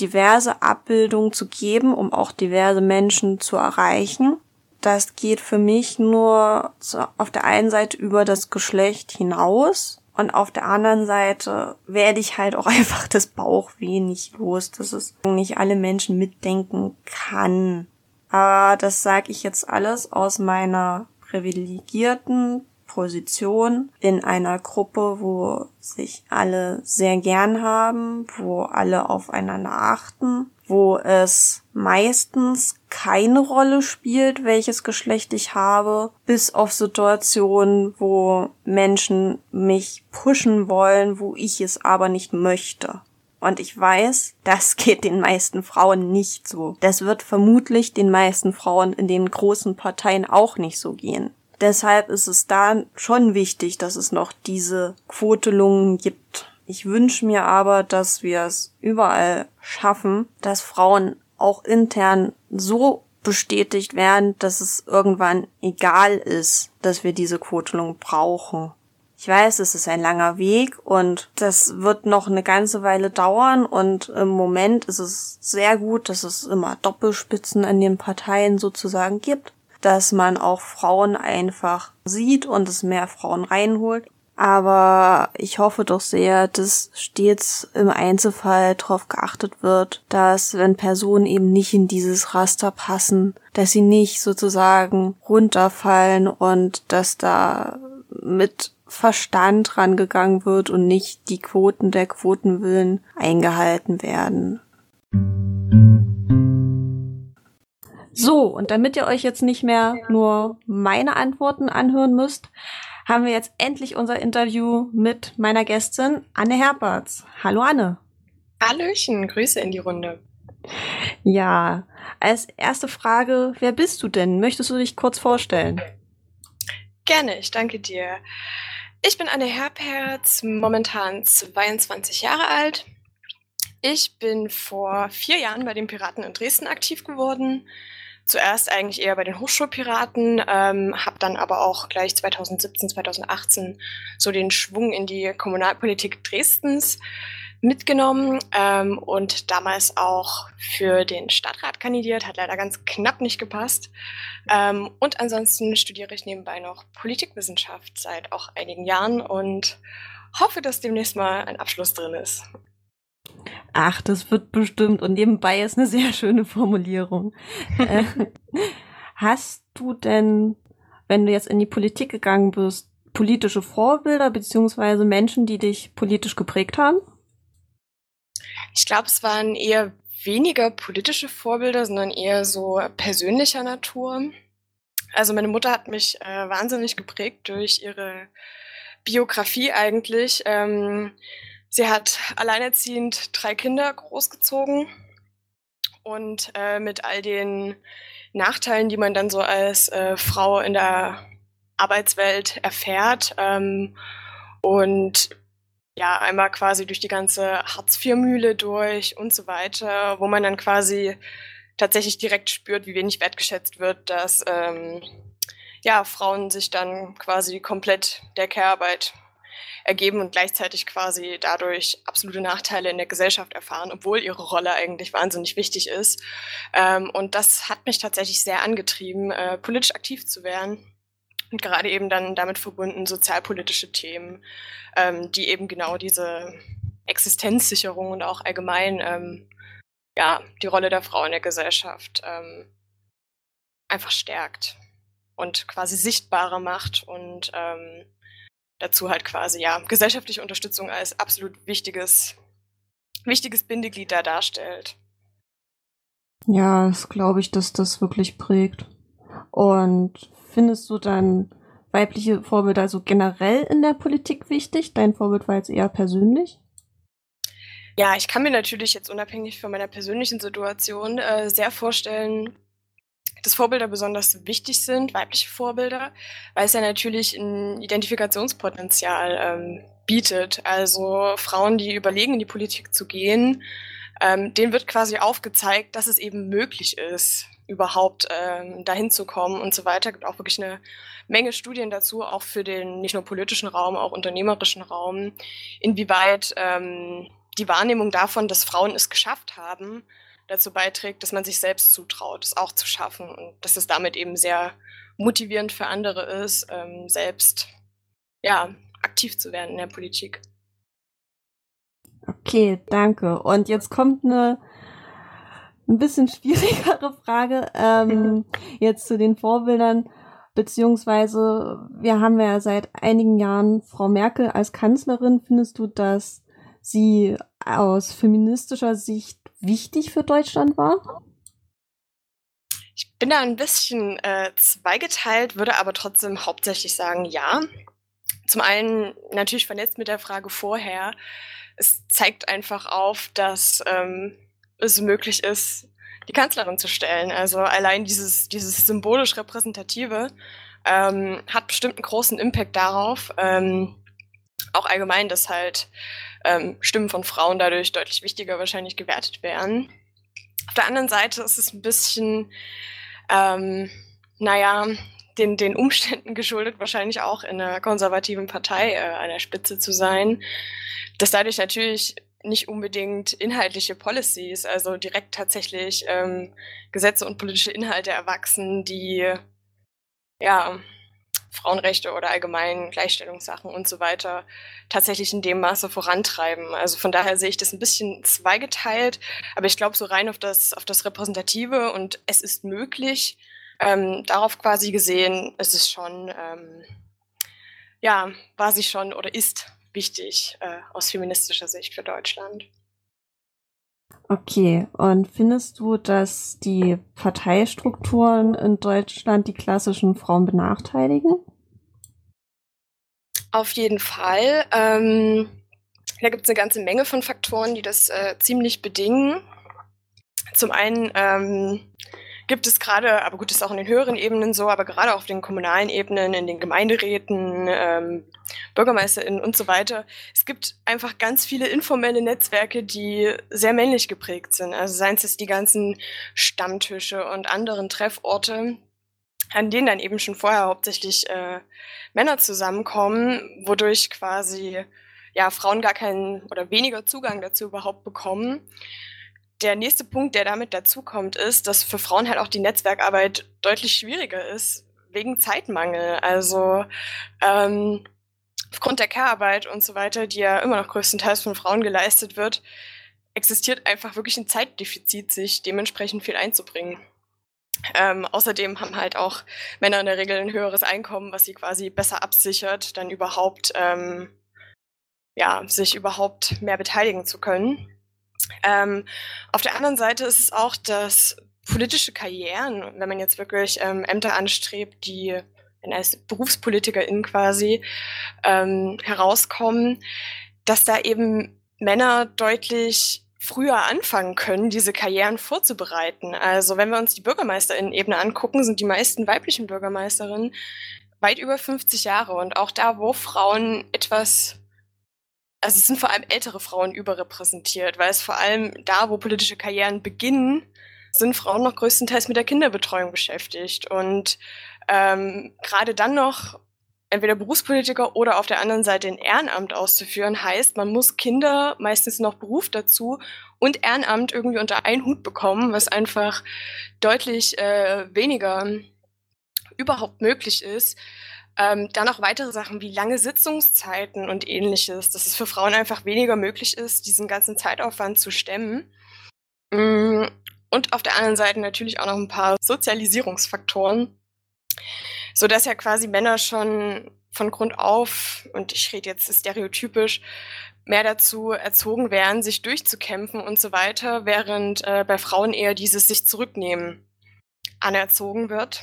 diverse Abbildung zu geben, um auch diverse Menschen zu erreichen das geht für mich nur auf der einen Seite über das Geschlecht hinaus und auf der anderen Seite werde ich halt auch einfach das Bauchweh nicht los, dass es nicht alle Menschen mitdenken kann. Aber das sage ich jetzt alles aus meiner privilegierten Position in einer Gruppe, wo sich alle sehr gern haben, wo alle aufeinander achten, wo es meistens keine Rolle spielt, welches Geschlecht ich habe, bis auf Situationen, wo Menschen mich pushen wollen, wo ich es aber nicht möchte. Und ich weiß, das geht den meisten Frauen nicht so. Das wird vermutlich den meisten Frauen in den großen Parteien auch nicht so gehen. Deshalb ist es da schon wichtig, dass es noch diese Quotelungen gibt. Ich wünsche mir aber, dass wir es überall schaffen, dass Frauen auch intern so bestätigt werden, dass es irgendwann egal ist, dass wir diese Quotelung brauchen. Ich weiß, es ist ein langer Weg und das wird noch eine ganze Weile dauern und im Moment ist es sehr gut, dass es immer Doppelspitzen in den Parteien sozusagen gibt dass man auch Frauen einfach sieht und es mehr Frauen reinholt. Aber ich hoffe doch sehr, dass stets im Einzelfall darauf geachtet wird, dass wenn Personen eben nicht in dieses Raster passen, dass sie nicht sozusagen runterfallen und dass da mit Verstand rangegangen wird und nicht die Quoten der Quotenwillen eingehalten werden. So, und damit ihr euch jetzt nicht mehr nur meine Antworten anhören müsst, haben wir jetzt endlich unser Interview mit meiner Gästin Anne Herberts. Hallo Anne. Hallöchen, Grüße in die Runde. Ja, als erste Frage, wer bist du denn? Möchtest du dich kurz vorstellen? Gerne, ich danke dir. Ich bin Anne Herperz, momentan 22 Jahre alt. Ich bin vor vier Jahren bei den Piraten in Dresden aktiv geworden zuerst eigentlich eher bei den Hochschulpiraten, ähm, habe dann aber auch gleich 2017, 2018 so den Schwung in die Kommunalpolitik Dresdens mitgenommen ähm, und damals auch für den Stadtrat kandidiert, hat leider ganz knapp nicht gepasst. Ähm, und ansonsten studiere ich nebenbei noch Politikwissenschaft seit auch einigen Jahren und hoffe, dass demnächst mal ein Abschluss drin ist. Ach, das wird bestimmt. Und nebenbei ist eine sehr schöne Formulierung. Äh, hast du denn, wenn du jetzt in die Politik gegangen bist, politische Vorbilder beziehungsweise Menschen, die dich politisch geprägt haben? Ich glaube, es waren eher weniger politische Vorbilder, sondern eher so persönlicher Natur. Also meine Mutter hat mich äh, wahnsinnig geprägt durch ihre Biografie eigentlich. Ähm, Sie hat alleinerziehend drei Kinder großgezogen und äh, mit all den Nachteilen, die man dann so als äh, Frau in der Arbeitswelt erfährt. Ähm, und ja, einmal quasi durch die ganze Hartz-IV-Mühle durch und so weiter, wo man dann quasi tatsächlich direkt spürt, wie wenig wertgeschätzt wird, dass ähm, ja, Frauen sich dann quasi komplett der Care-Arbeit ergeben und gleichzeitig quasi dadurch absolute Nachteile in der Gesellschaft erfahren, obwohl ihre Rolle eigentlich wahnsinnig wichtig ist. Ähm, und das hat mich tatsächlich sehr angetrieben, äh, politisch aktiv zu werden. Und gerade eben dann damit verbunden sozialpolitische Themen, ähm, die eben genau diese Existenzsicherung und auch allgemein ähm, ja, die Rolle der Frau in der Gesellschaft ähm, einfach stärkt und quasi sichtbarer macht und ähm, dazu halt quasi ja gesellschaftliche Unterstützung als absolut wichtiges wichtiges Bindeglied da darstellt. Ja, das glaube ich, dass das wirklich prägt. Und findest du dann weibliche Vorbilder also generell in der Politik wichtig? Dein Vorbild war jetzt eher persönlich? Ja, ich kann mir natürlich jetzt unabhängig von meiner persönlichen Situation äh, sehr vorstellen, dass Vorbilder besonders wichtig sind, weibliche Vorbilder, weil es ja natürlich ein Identifikationspotenzial ähm, bietet. Also Frauen, die überlegen, in die Politik zu gehen, ähm, denen wird quasi aufgezeigt, dass es eben möglich ist, überhaupt ähm, dahin zu kommen und so weiter. Es gibt auch wirklich eine Menge Studien dazu, auch für den nicht nur politischen Raum, auch unternehmerischen Raum, inwieweit ähm, die Wahrnehmung davon, dass Frauen es geschafft haben, dazu beiträgt, dass man sich selbst zutraut, es auch zu schaffen und dass es damit eben sehr motivierend für andere ist, ähm, selbst ja, aktiv zu werden in der Politik. Okay, danke. Und jetzt kommt eine ein bisschen schwierigere Frage ähm, jetzt zu den Vorbildern, beziehungsweise wir haben ja seit einigen Jahren Frau Merkel als Kanzlerin. Findest du, dass sie aus feministischer Sicht wichtig für Deutschland war? Ich bin da ein bisschen äh, zweigeteilt, würde aber trotzdem hauptsächlich sagen, ja. Zum einen natürlich vernetzt mit der Frage vorher. Es zeigt einfach auf, dass ähm, es möglich ist, die Kanzlerin zu stellen. Also allein dieses, dieses symbolisch Repräsentative ähm, hat bestimmt einen großen Impact darauf. Ähm, auch allgemein, dass halt ähm, Stimmen von Frauen dadurch deutlich wichtiger wahrscheinlich gewertet werden. Auf der anderen Seite ist es ein bisschen, ähm, naja, den, den Umständen geschuldet, wahrscheinlich auch in einer konservativen Partei äh, an der Spitze zu sein, dass dadurch natürlich nicht unbedingt inhaltliche Policies, also direkt tatsächlich ähm, Gesetze und politische Inhalte erwachsen, die ja Frauenrechte oder allgemein Gleichstellungssachen und so weiter tatsächlich in dem Maße vorantreiben. Also von daher sehe ich das ein bisschen zweigeteilt, aber ich glaube so rein auf das, auf das Repräsentative und es ist möglich, ähm, darauf quasi gesehen, es ist schon, ähm, ja, war sie schon oder ist wichtig äh, aus feministischer Sicht für Deutschland. Okay, und findest du, dass die Parteistrukturen in Deutschland die klassischen Frauen benachteiligen? Auf jeden Fall. Ähm, da gibt es eine ganze Menge von Faktoren, die das äh, ziemlich bedingen. Zum einen ähm, gibt es gerade, aber gut, ist auch in den höheren Ebenen so, aber gerade auf den kommunalen Ebenen, in den Gemeinderäten, ähm, BürgermeisterInnen und so weiter, es gibt einfach ganz viele informelle Netzwerke, die sehr männlich geprägt sind. Also seien es die ganzen Stammtische und anderen Trefforte, an denen dann eben schon vorher hauptsächlich äh, Männer zusammenkommen, wodurch quasi ja Frauen gar keinen oder weniger Zugang dazu überhaupt bekommen der nächste Punkt, der damit dazukommt, ist, dass für Frauen halt auch die Netzwerkarbeit deutlich schwieriger ist, wegen Zeitmangel. Also ähm, aufgrund der Care-Arbeit und so weiter, die ja immer noch größtenteils von Frauen geleistet wird, existiert einfach wirklich ein Zeitdefizit, sich dementsprechend viel einzubringen. Ähm, außerdem haben halt auch Männer in der Regel ein höheres Einkommen, was sie quasi besser absichert, dann überhaupt ähm, ja, sich überhaupt mehr beteiligen zu können. Ähm, auf der anderen Seite ist es auch, dass politische Karrieren, wenn man jetzt wirklich ähm, Ämter anstrebt, die als Berufspolitikerin quasi ähm, herauskommen, dass da eben Männer deutlich früher anfangen können, diese Karrieren vorzubereiten. Also wenn wir uns die Bürgermeisterinnen-Ebene angucken, sind die meisten weiblichen Bürgermeisterinnen weit über 50 Jahre. Und auch da, wo Frauen etwas also es sind vor allem ältere Frauen überrepräsentiert, weil es vor allem da, wo politische Karrieren beginnen, sind Frauen noch größtenteils mit der Kinderbetreuung beschäftigt. Und ähm, gerade dann noch entweder Berufspolitiker oder auf der anderen Seite ein Ehrenamt auszuführen, heißt, man muss Kinder, meistens noch Beruf dazu und Ehrenamt irgendwie unter einen Hut bekommen, was einfach deutlich äh, weniger überhaupt möglich ist. Ähm, dann auch weitere Sachen wie lange Sitzungszeiten und ähnliches, dass es für Frauen einfach weniger möglich ist, diesen ganzen Zeitaufwand zu stemmen. Mm, und auf der anderen Seite natürlich auch noch ein paar Sozialisierungsfaktoren, so dass ja quasi Männer schon von Grund auf, und ich rede jetzt stereotypisch, mehr dazu erzogen werden, sich durchzukämpfen und so weiter, während äh, bei Frauen eher dieses sich zurücknehmen anerzogen wird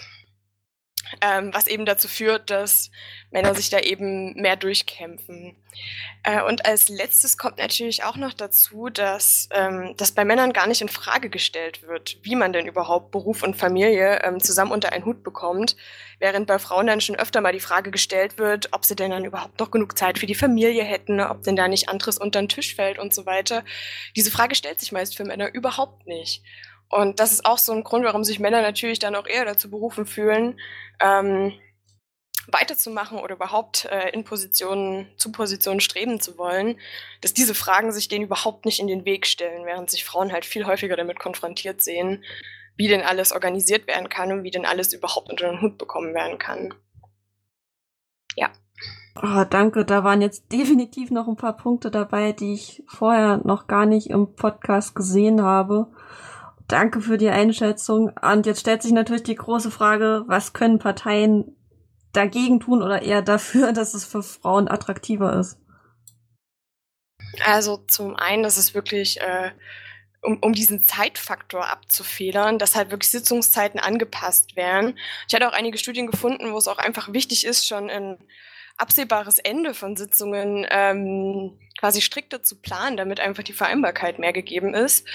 ähm, was eben dazu führt, dass Männer sich da eben mehr durchkämpfen. Äh, und als letztes kommt natürlich auch noch dazu, dass ähm, das bei Männern gar nicht in Frage gestellt wird, wie man denn überhaupt Beruf und Familie ähm, zusammen unter einen Hut bekommt, während bei Frauen dann schon öfter mal die Frage gestellt wird, ob sie denn dann überhaupt noch genug Zeit für die Familie hätten, ob denn da nicht anderes unter den Tisch fällt und so weiter. Diese Frage stellt sich meist für Männer überhaupt nicht. Und das ist auch so ein Grund, warum sich Männer natürlich dann auch eher dazu berufen fühlen, ähm, weiterzumachen oder überhaupt äh, in Positionen, zu Positionen streben zu wollen, dass diese Fragen sich denen überhaupt nicht in den Weg stellen, während sich Frauen halt viel häufiger damit konfrontiert sehen, wie denn alles organisiert werden kann und wie denn alles überhaupt unter den Hut bekommen werden kann. Ja. Oh, danke, da waren jetzt definitiv noch ein paar Punkte dabei, die ich vorher noch gar nicht im Podcast gesehen habe. Danke für die Einschätzung. Und jetzt stellt sich natürlich die große Frage, was können Parteien dagegen tun oder eher dafür, dass es für Frauen attraktiver ist? Also zum einen, dass es wirklich, äh, um, um diesen Zeitfaktor abzufedern, dass halt wirklich Sitzungszeiten angepasst werden. Ich hatte auch einige Studien gefunden, wo es auch einfach wichtig ist, schon ein absehbares Ende von Sitzungen ähm, quasi strikter zu planen, damit einfach die Vereinbarkeit mehr gegeben ist.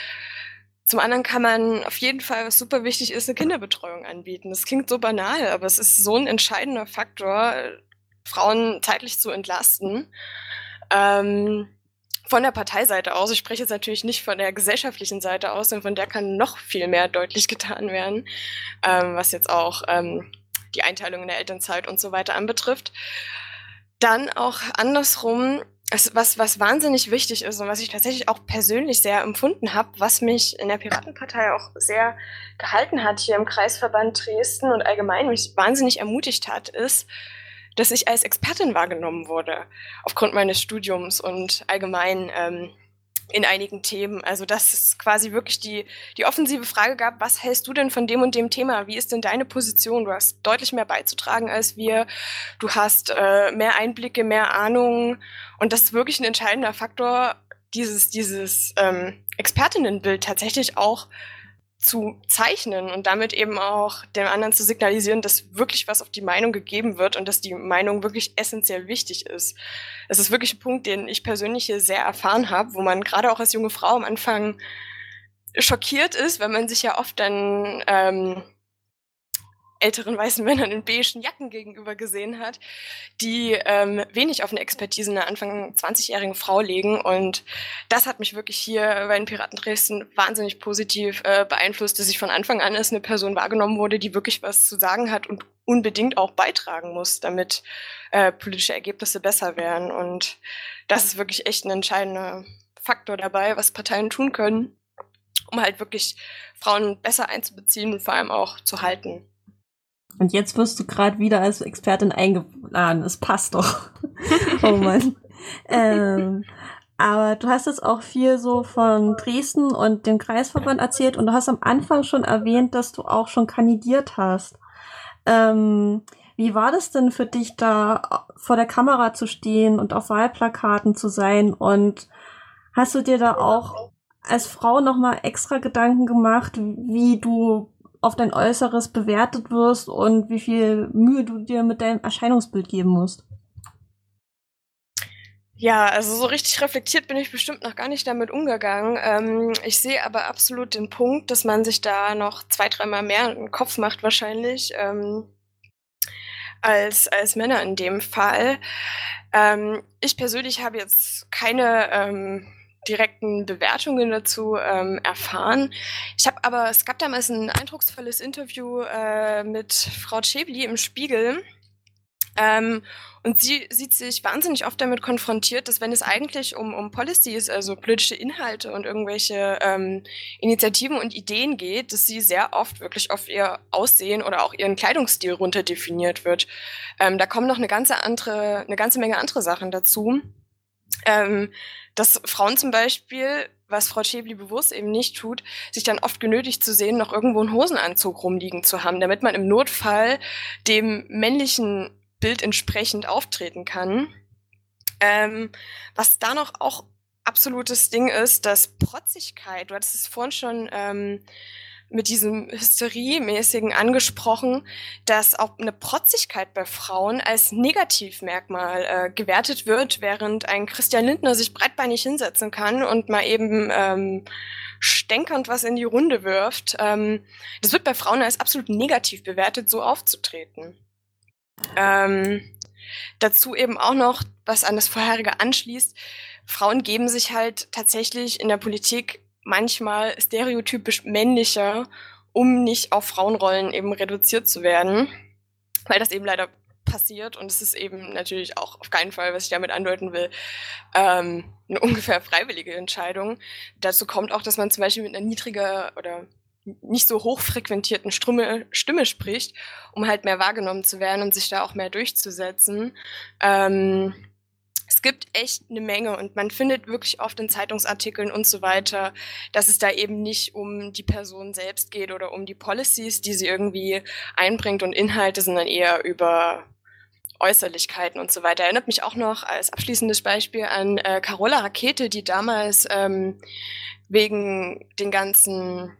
Zum anderen kann man auf jeden Fall, was super wichtig ist, eine Kinderbetreuung anbieten. Das klingt so banal, aber es ist so ein entscheidender Faktor, Frauen zeitlich zu entlasten. Ähm, von der Parteiseite aus, ich spreche jetzt natürlich nicht von der gesellschaftlichen Seite aus, denn von der kann noch viel mehr deutlich getan werden, ähm, was jetzt auch ähm, die Einteilung in der Elternzeit und so weiter anbetrifft. Dann auch andersrum was, was wahnsinnig wichtig ist und was ich tatsächlich auch persönlich sehr empfunden habe, was mich in der Piratenpartei auch sehr gehalten hat hier im Kreisverband Dresden und allgemein mich wahnsinnig ermutigt hat, ist, dass ich als Expertin wahrgenommen wurde aufgrund meines Studiums und allgemein ähm, in einigen Themen. Also dass es quasi wirklich die, die offensive Frage gab, was hältst du denn von dem und dem Thema? Wie ist denn deine Position? Du hast deutlich mehr beizutragen als wir. Du hast äh, mehr Einblicke, mehr Ahnung. Und das ist wirklich ein entscheidender Faktor, dieses, dieses ähm, Expertinnenbild tatsächlich auch zu zeichnen und damit eben auch dem anderen zu signalisieren, dass wirklich was auf die Meinung gegeben wird und dass die Meinung wirklich essentiell wichtig ist. Es ist wirklich ein Punkt, den ich persönlich hier sehr erfahren habe, wo man gerade auch als junge Frau am Anfang schockiert ist, wenn man sich ja oft dann ähm, älteren weißen Männern in beigen Jacken gegenüber gesehen hat, die ähm, wenig auf eine Expertise einer Anfang 20-jährigen Frau legen. Und das hat mich wirklich hier bei den Piraten Dresden wahnsinnig positiv äh, beeinflusst, dass ich von Anfang an als eine Person wahrgenommen wurde, die wirklich was zu sagen hat und unbedingt auch beitragen muss, damit äh, politische Ergebnisse besser werden. Und das ist wirklich echt ein entscheidender Faktor dabei, was Parteien tun können, um halt wirklich Frauen besser einzubeziehen und vor allem auch zu halten. Und jetzt wirst du gerade wieder als Expertin eingeladen. Es passt doch. oh Mann. ähm, aber du hast jetzt auch viel so von Dresden und dem Kreisverband erzählt und du hast am Anfang schon erwähnt, dass du auch schon kandidiert hast. Ähm, wie war das denn für dich, da vor der Kamera zu stehen und auf Wahlplakaten zu sein? Und hast du dir da auch als Frau nochmal extra Gedanken gemacht, wie du auf dein Äußeres bewertet wirst und wie viel Mühe du dir mit deinem Erscheinungsbild geben musst. Ja, also so richtig reflektiert bin ich bestimmt noch gar nicht damit umgegangen. Ähm, ich sehe aber absolut den Punkt, dass man sich da noch zwei, dreimal mehr einen Kopf macht wahrscheinlich ähm, als, als Männer in dem Fall. Ähm, ich persönlich habe jetzt keine ähm, direkten Bewertungen dazu ähm, erfahren. Ich habe aber, es gab damals ein eindrucksvolles Interview äh, mit Frau Schäbli im Spiegel. Ähm, und sie sieht sich wahnsinnig oft damit konfrontiert, dass wenn es eigentlich um, um Policies, also politische Inhalte und irgendwelche ähm, Initiativen und Ideen geht, dass sie sehr oft wirklich auf ihr Aussehen oder auch ihren Kleidungsstil runterdefiniert wird. Ähm, da kommen noch eine ganze andere, eine ganze Menge andere Sachen dazu. Ähm, dass Frauen zum Beispiel, was Frau Schäbli bewusst eben nicht tut, sich dann oft genötigt zu sehen, noch irgendwo einen Hosenanzug rumliegen zu haben, damit man im Notfall dem männlichen Bild entsprechend auftreten kann. Ähm, was da noch auch absolutes Ding ist, dass Protzigkeit, du hattest es vorhin schon ähm, mit diesem Hysteriemäßigen angesprochen, dass auch eine Protzigkeit bei Frauen als Negativmerkmal äh, gewertet wird, während ein Christian Lindner sich breitbeinig hinsetzen kann und mal eben ähm, stänkernd was in die Runde wirft. Ähm, das wird bei Frauen als absolut negativ bewertet, so aufzutreten. Ähm, dazu eben auch noch, was an das vorherige anschließt, Frauen geben sich halt tatsächlich in der Politik manchmal stereotypisch männlicher, um nicht auf Frauenrollen eben reduziert zu werden, weil das eben leider passiert und es ist eben natürlich auch auf keinen Fall, was ich damit andeuten will, ähm, eine ungefähr freiwillige Entscheidung. Dazu kommt auch, dass man zum Beispiel mit einer niedriger oder nicht so hochfrequentierten Stimme, Stimme spricht, um halt mehr wahrgenommen zu werden und sich da auch mehr durchzusetzen. Ähm, es gibt echt eine Menge und man findet wirklich oft in Zeitungsartikeln und so weiter, dass es da eben nicht um die Person selbst geht oder um die Policies, die sie irgendwie einbringt und Inhalte, sondern eher über Äußerlichkeiten und so weiter. Erinnert mich auch noch als abschließendes Beispiel an äh, Carola Rakete, die damals ähm, wegen den ganzen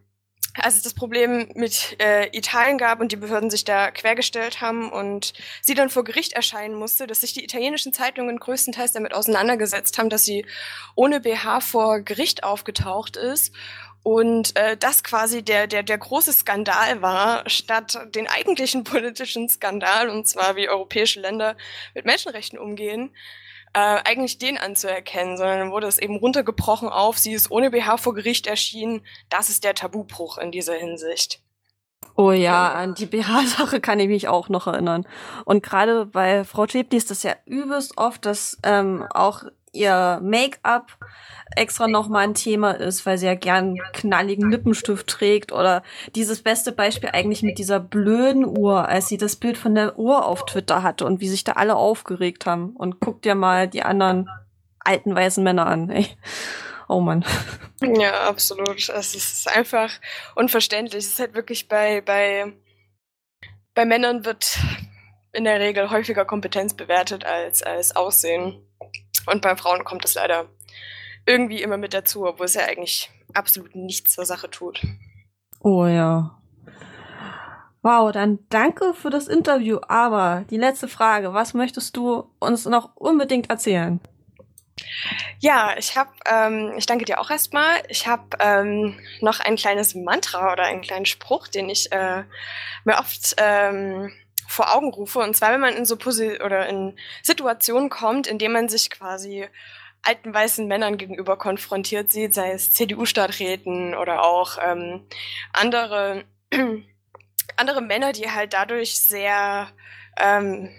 als es das Problem mit äh, Italien gab und die Behörden sich da quergestellt haben und sie dann vor Gericht erscheinen musste, dass sich die italienischen Zeitungen größtenteils damit auseinandergesetzt haben, dass sie ohne BH vor Gericht aufgetaucht ist und äh, das quasi der, der, der große Skandal war, statt den eigentlichen politischen Skandal, und zwar wie europäische Länder mit Menschenrechten umgehen, äh, eigentlich den anzuerkennen, sondern wurde es eben runtergebrochen auf, sie ist ohne BH vor Gericht erschienen. Das ist der Tabubruch in dieser Hinsicht. Oh ja, an die BH-Sache kann ich mich auch noch erinnern. Und gerade bei Frau Schäbli ist das ja übelst oft, dass ähm, auch ihr Make-up extra nochmal ein Thema ist, weil sie ja gern knalligen Lippenstift trägt oder dieses beste Beispiel eigentlich mit dieser blöden Uhr, als sie das Bild von der Uhr auf Twitter hatte und wie sich da alle aufgeregt haben. Und guck dir mal die anderen alten weißen Männer an. Ey. Oh Mann. Ja, absolut. Es ist einfach unverständlich. Es ist halt wirklich bei, bei, bei Männern wird in der Regel häufiger Kompetenz bewertet als, als Aussehen. Und bei Frauen kommt es leider irgendwie immer mit dazu, obwohl es ja eigentlich absolut nichts zur Sache tut. Oh ja. Wow, dann danke für das Interview. Aber die letzte Frage, was möchtest du uns noch unbedingt erzählen? Ja, ich habe, ähm, ich danke dir auch erstmal. Ich habe ähm, noch ein kleines Mantra oder einen kleinen Spruch, den ich äh, mir oft ähm, vor Augen rufe. Und zwar, wenn man in so Puzzle oder in Situationen kommt, in denen man sich quasi alten weißen Männern gegenüber konfrontiert sieht, sei es CDU-Stadträten oder auch ähm, andere, andere Männer, die halt dadurch sehr ähm,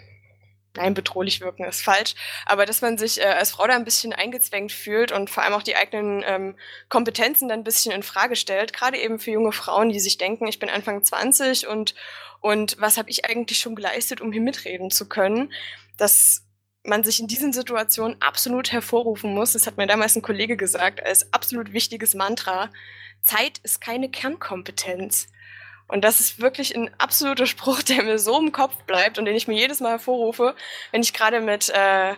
nein, bedrohlich wirken ist falsch, aber dass man sich äh, als Frau da ein bisschen eingezwängt fühlt und vor allem auch die eigenen ähm, Kompetenzen dann ein bisschen in Frage stellt, gerade eben für junge Frauen, die sich denken, ich bin Anfang 20 und und was habe ich eigentlich schon geleistet, um hier mitreden zu können, dass man sich in diesen Situationen absolut hervorrufen muss, das hat mir damals ein Kollege gesagt, als absolut wichtiges Mantra, Zeit ist keine Kernkompetenz. Und das ist wirklich ein absoluter Spruch, der mir so im Kopf bleibt und den ich mir jedes Mal hervorrufe, wenn ich gerade mit äh,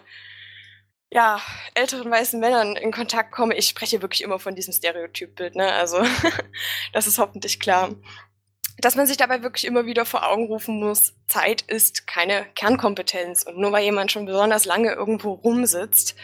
ja, älteren weißen Männern in Kontakt komme. Ich spreche wirklich immer von diesem Stereotypbild, ne? Also, das ist hoffentlich klar dass man sich dabei wirklich immer wieder vor Augen rufen muss, Zeit ist keine Kernkompetenz. Und nur weil jemand schon besonders lange irgendwo rumsitzt,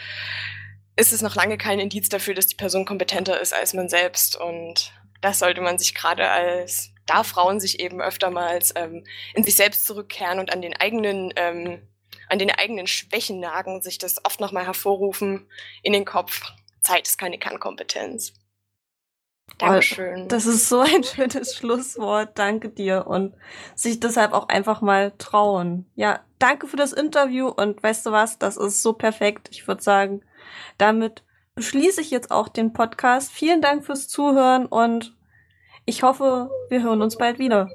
ist es noch lange kein Indiz dafür, dass die Person kompetenter ist als man selbst. Und das sollte man sich gerade als, da Frauen sich eben öftermals ähm, in sich selbst zurückkehren und an den eigenen, ähm, an den eigenen Schwächen nagen, sich das oft nochmal hervorrufen in den Kopf. Zeit ist keine Kernkompetenz. Dankeschön. Das ist so ein schönes Schlusswort. Danke dir und sich deshalb auch einfach mal trauen. Ja, danke für das Interview und weißt du was, das ist so perfekt. Ich würde sagen, damit beschließe ich jetzt auch den Podcast. Vielen Dank fürs Zuhören und ich hoffe, wir hören uns bald wieder.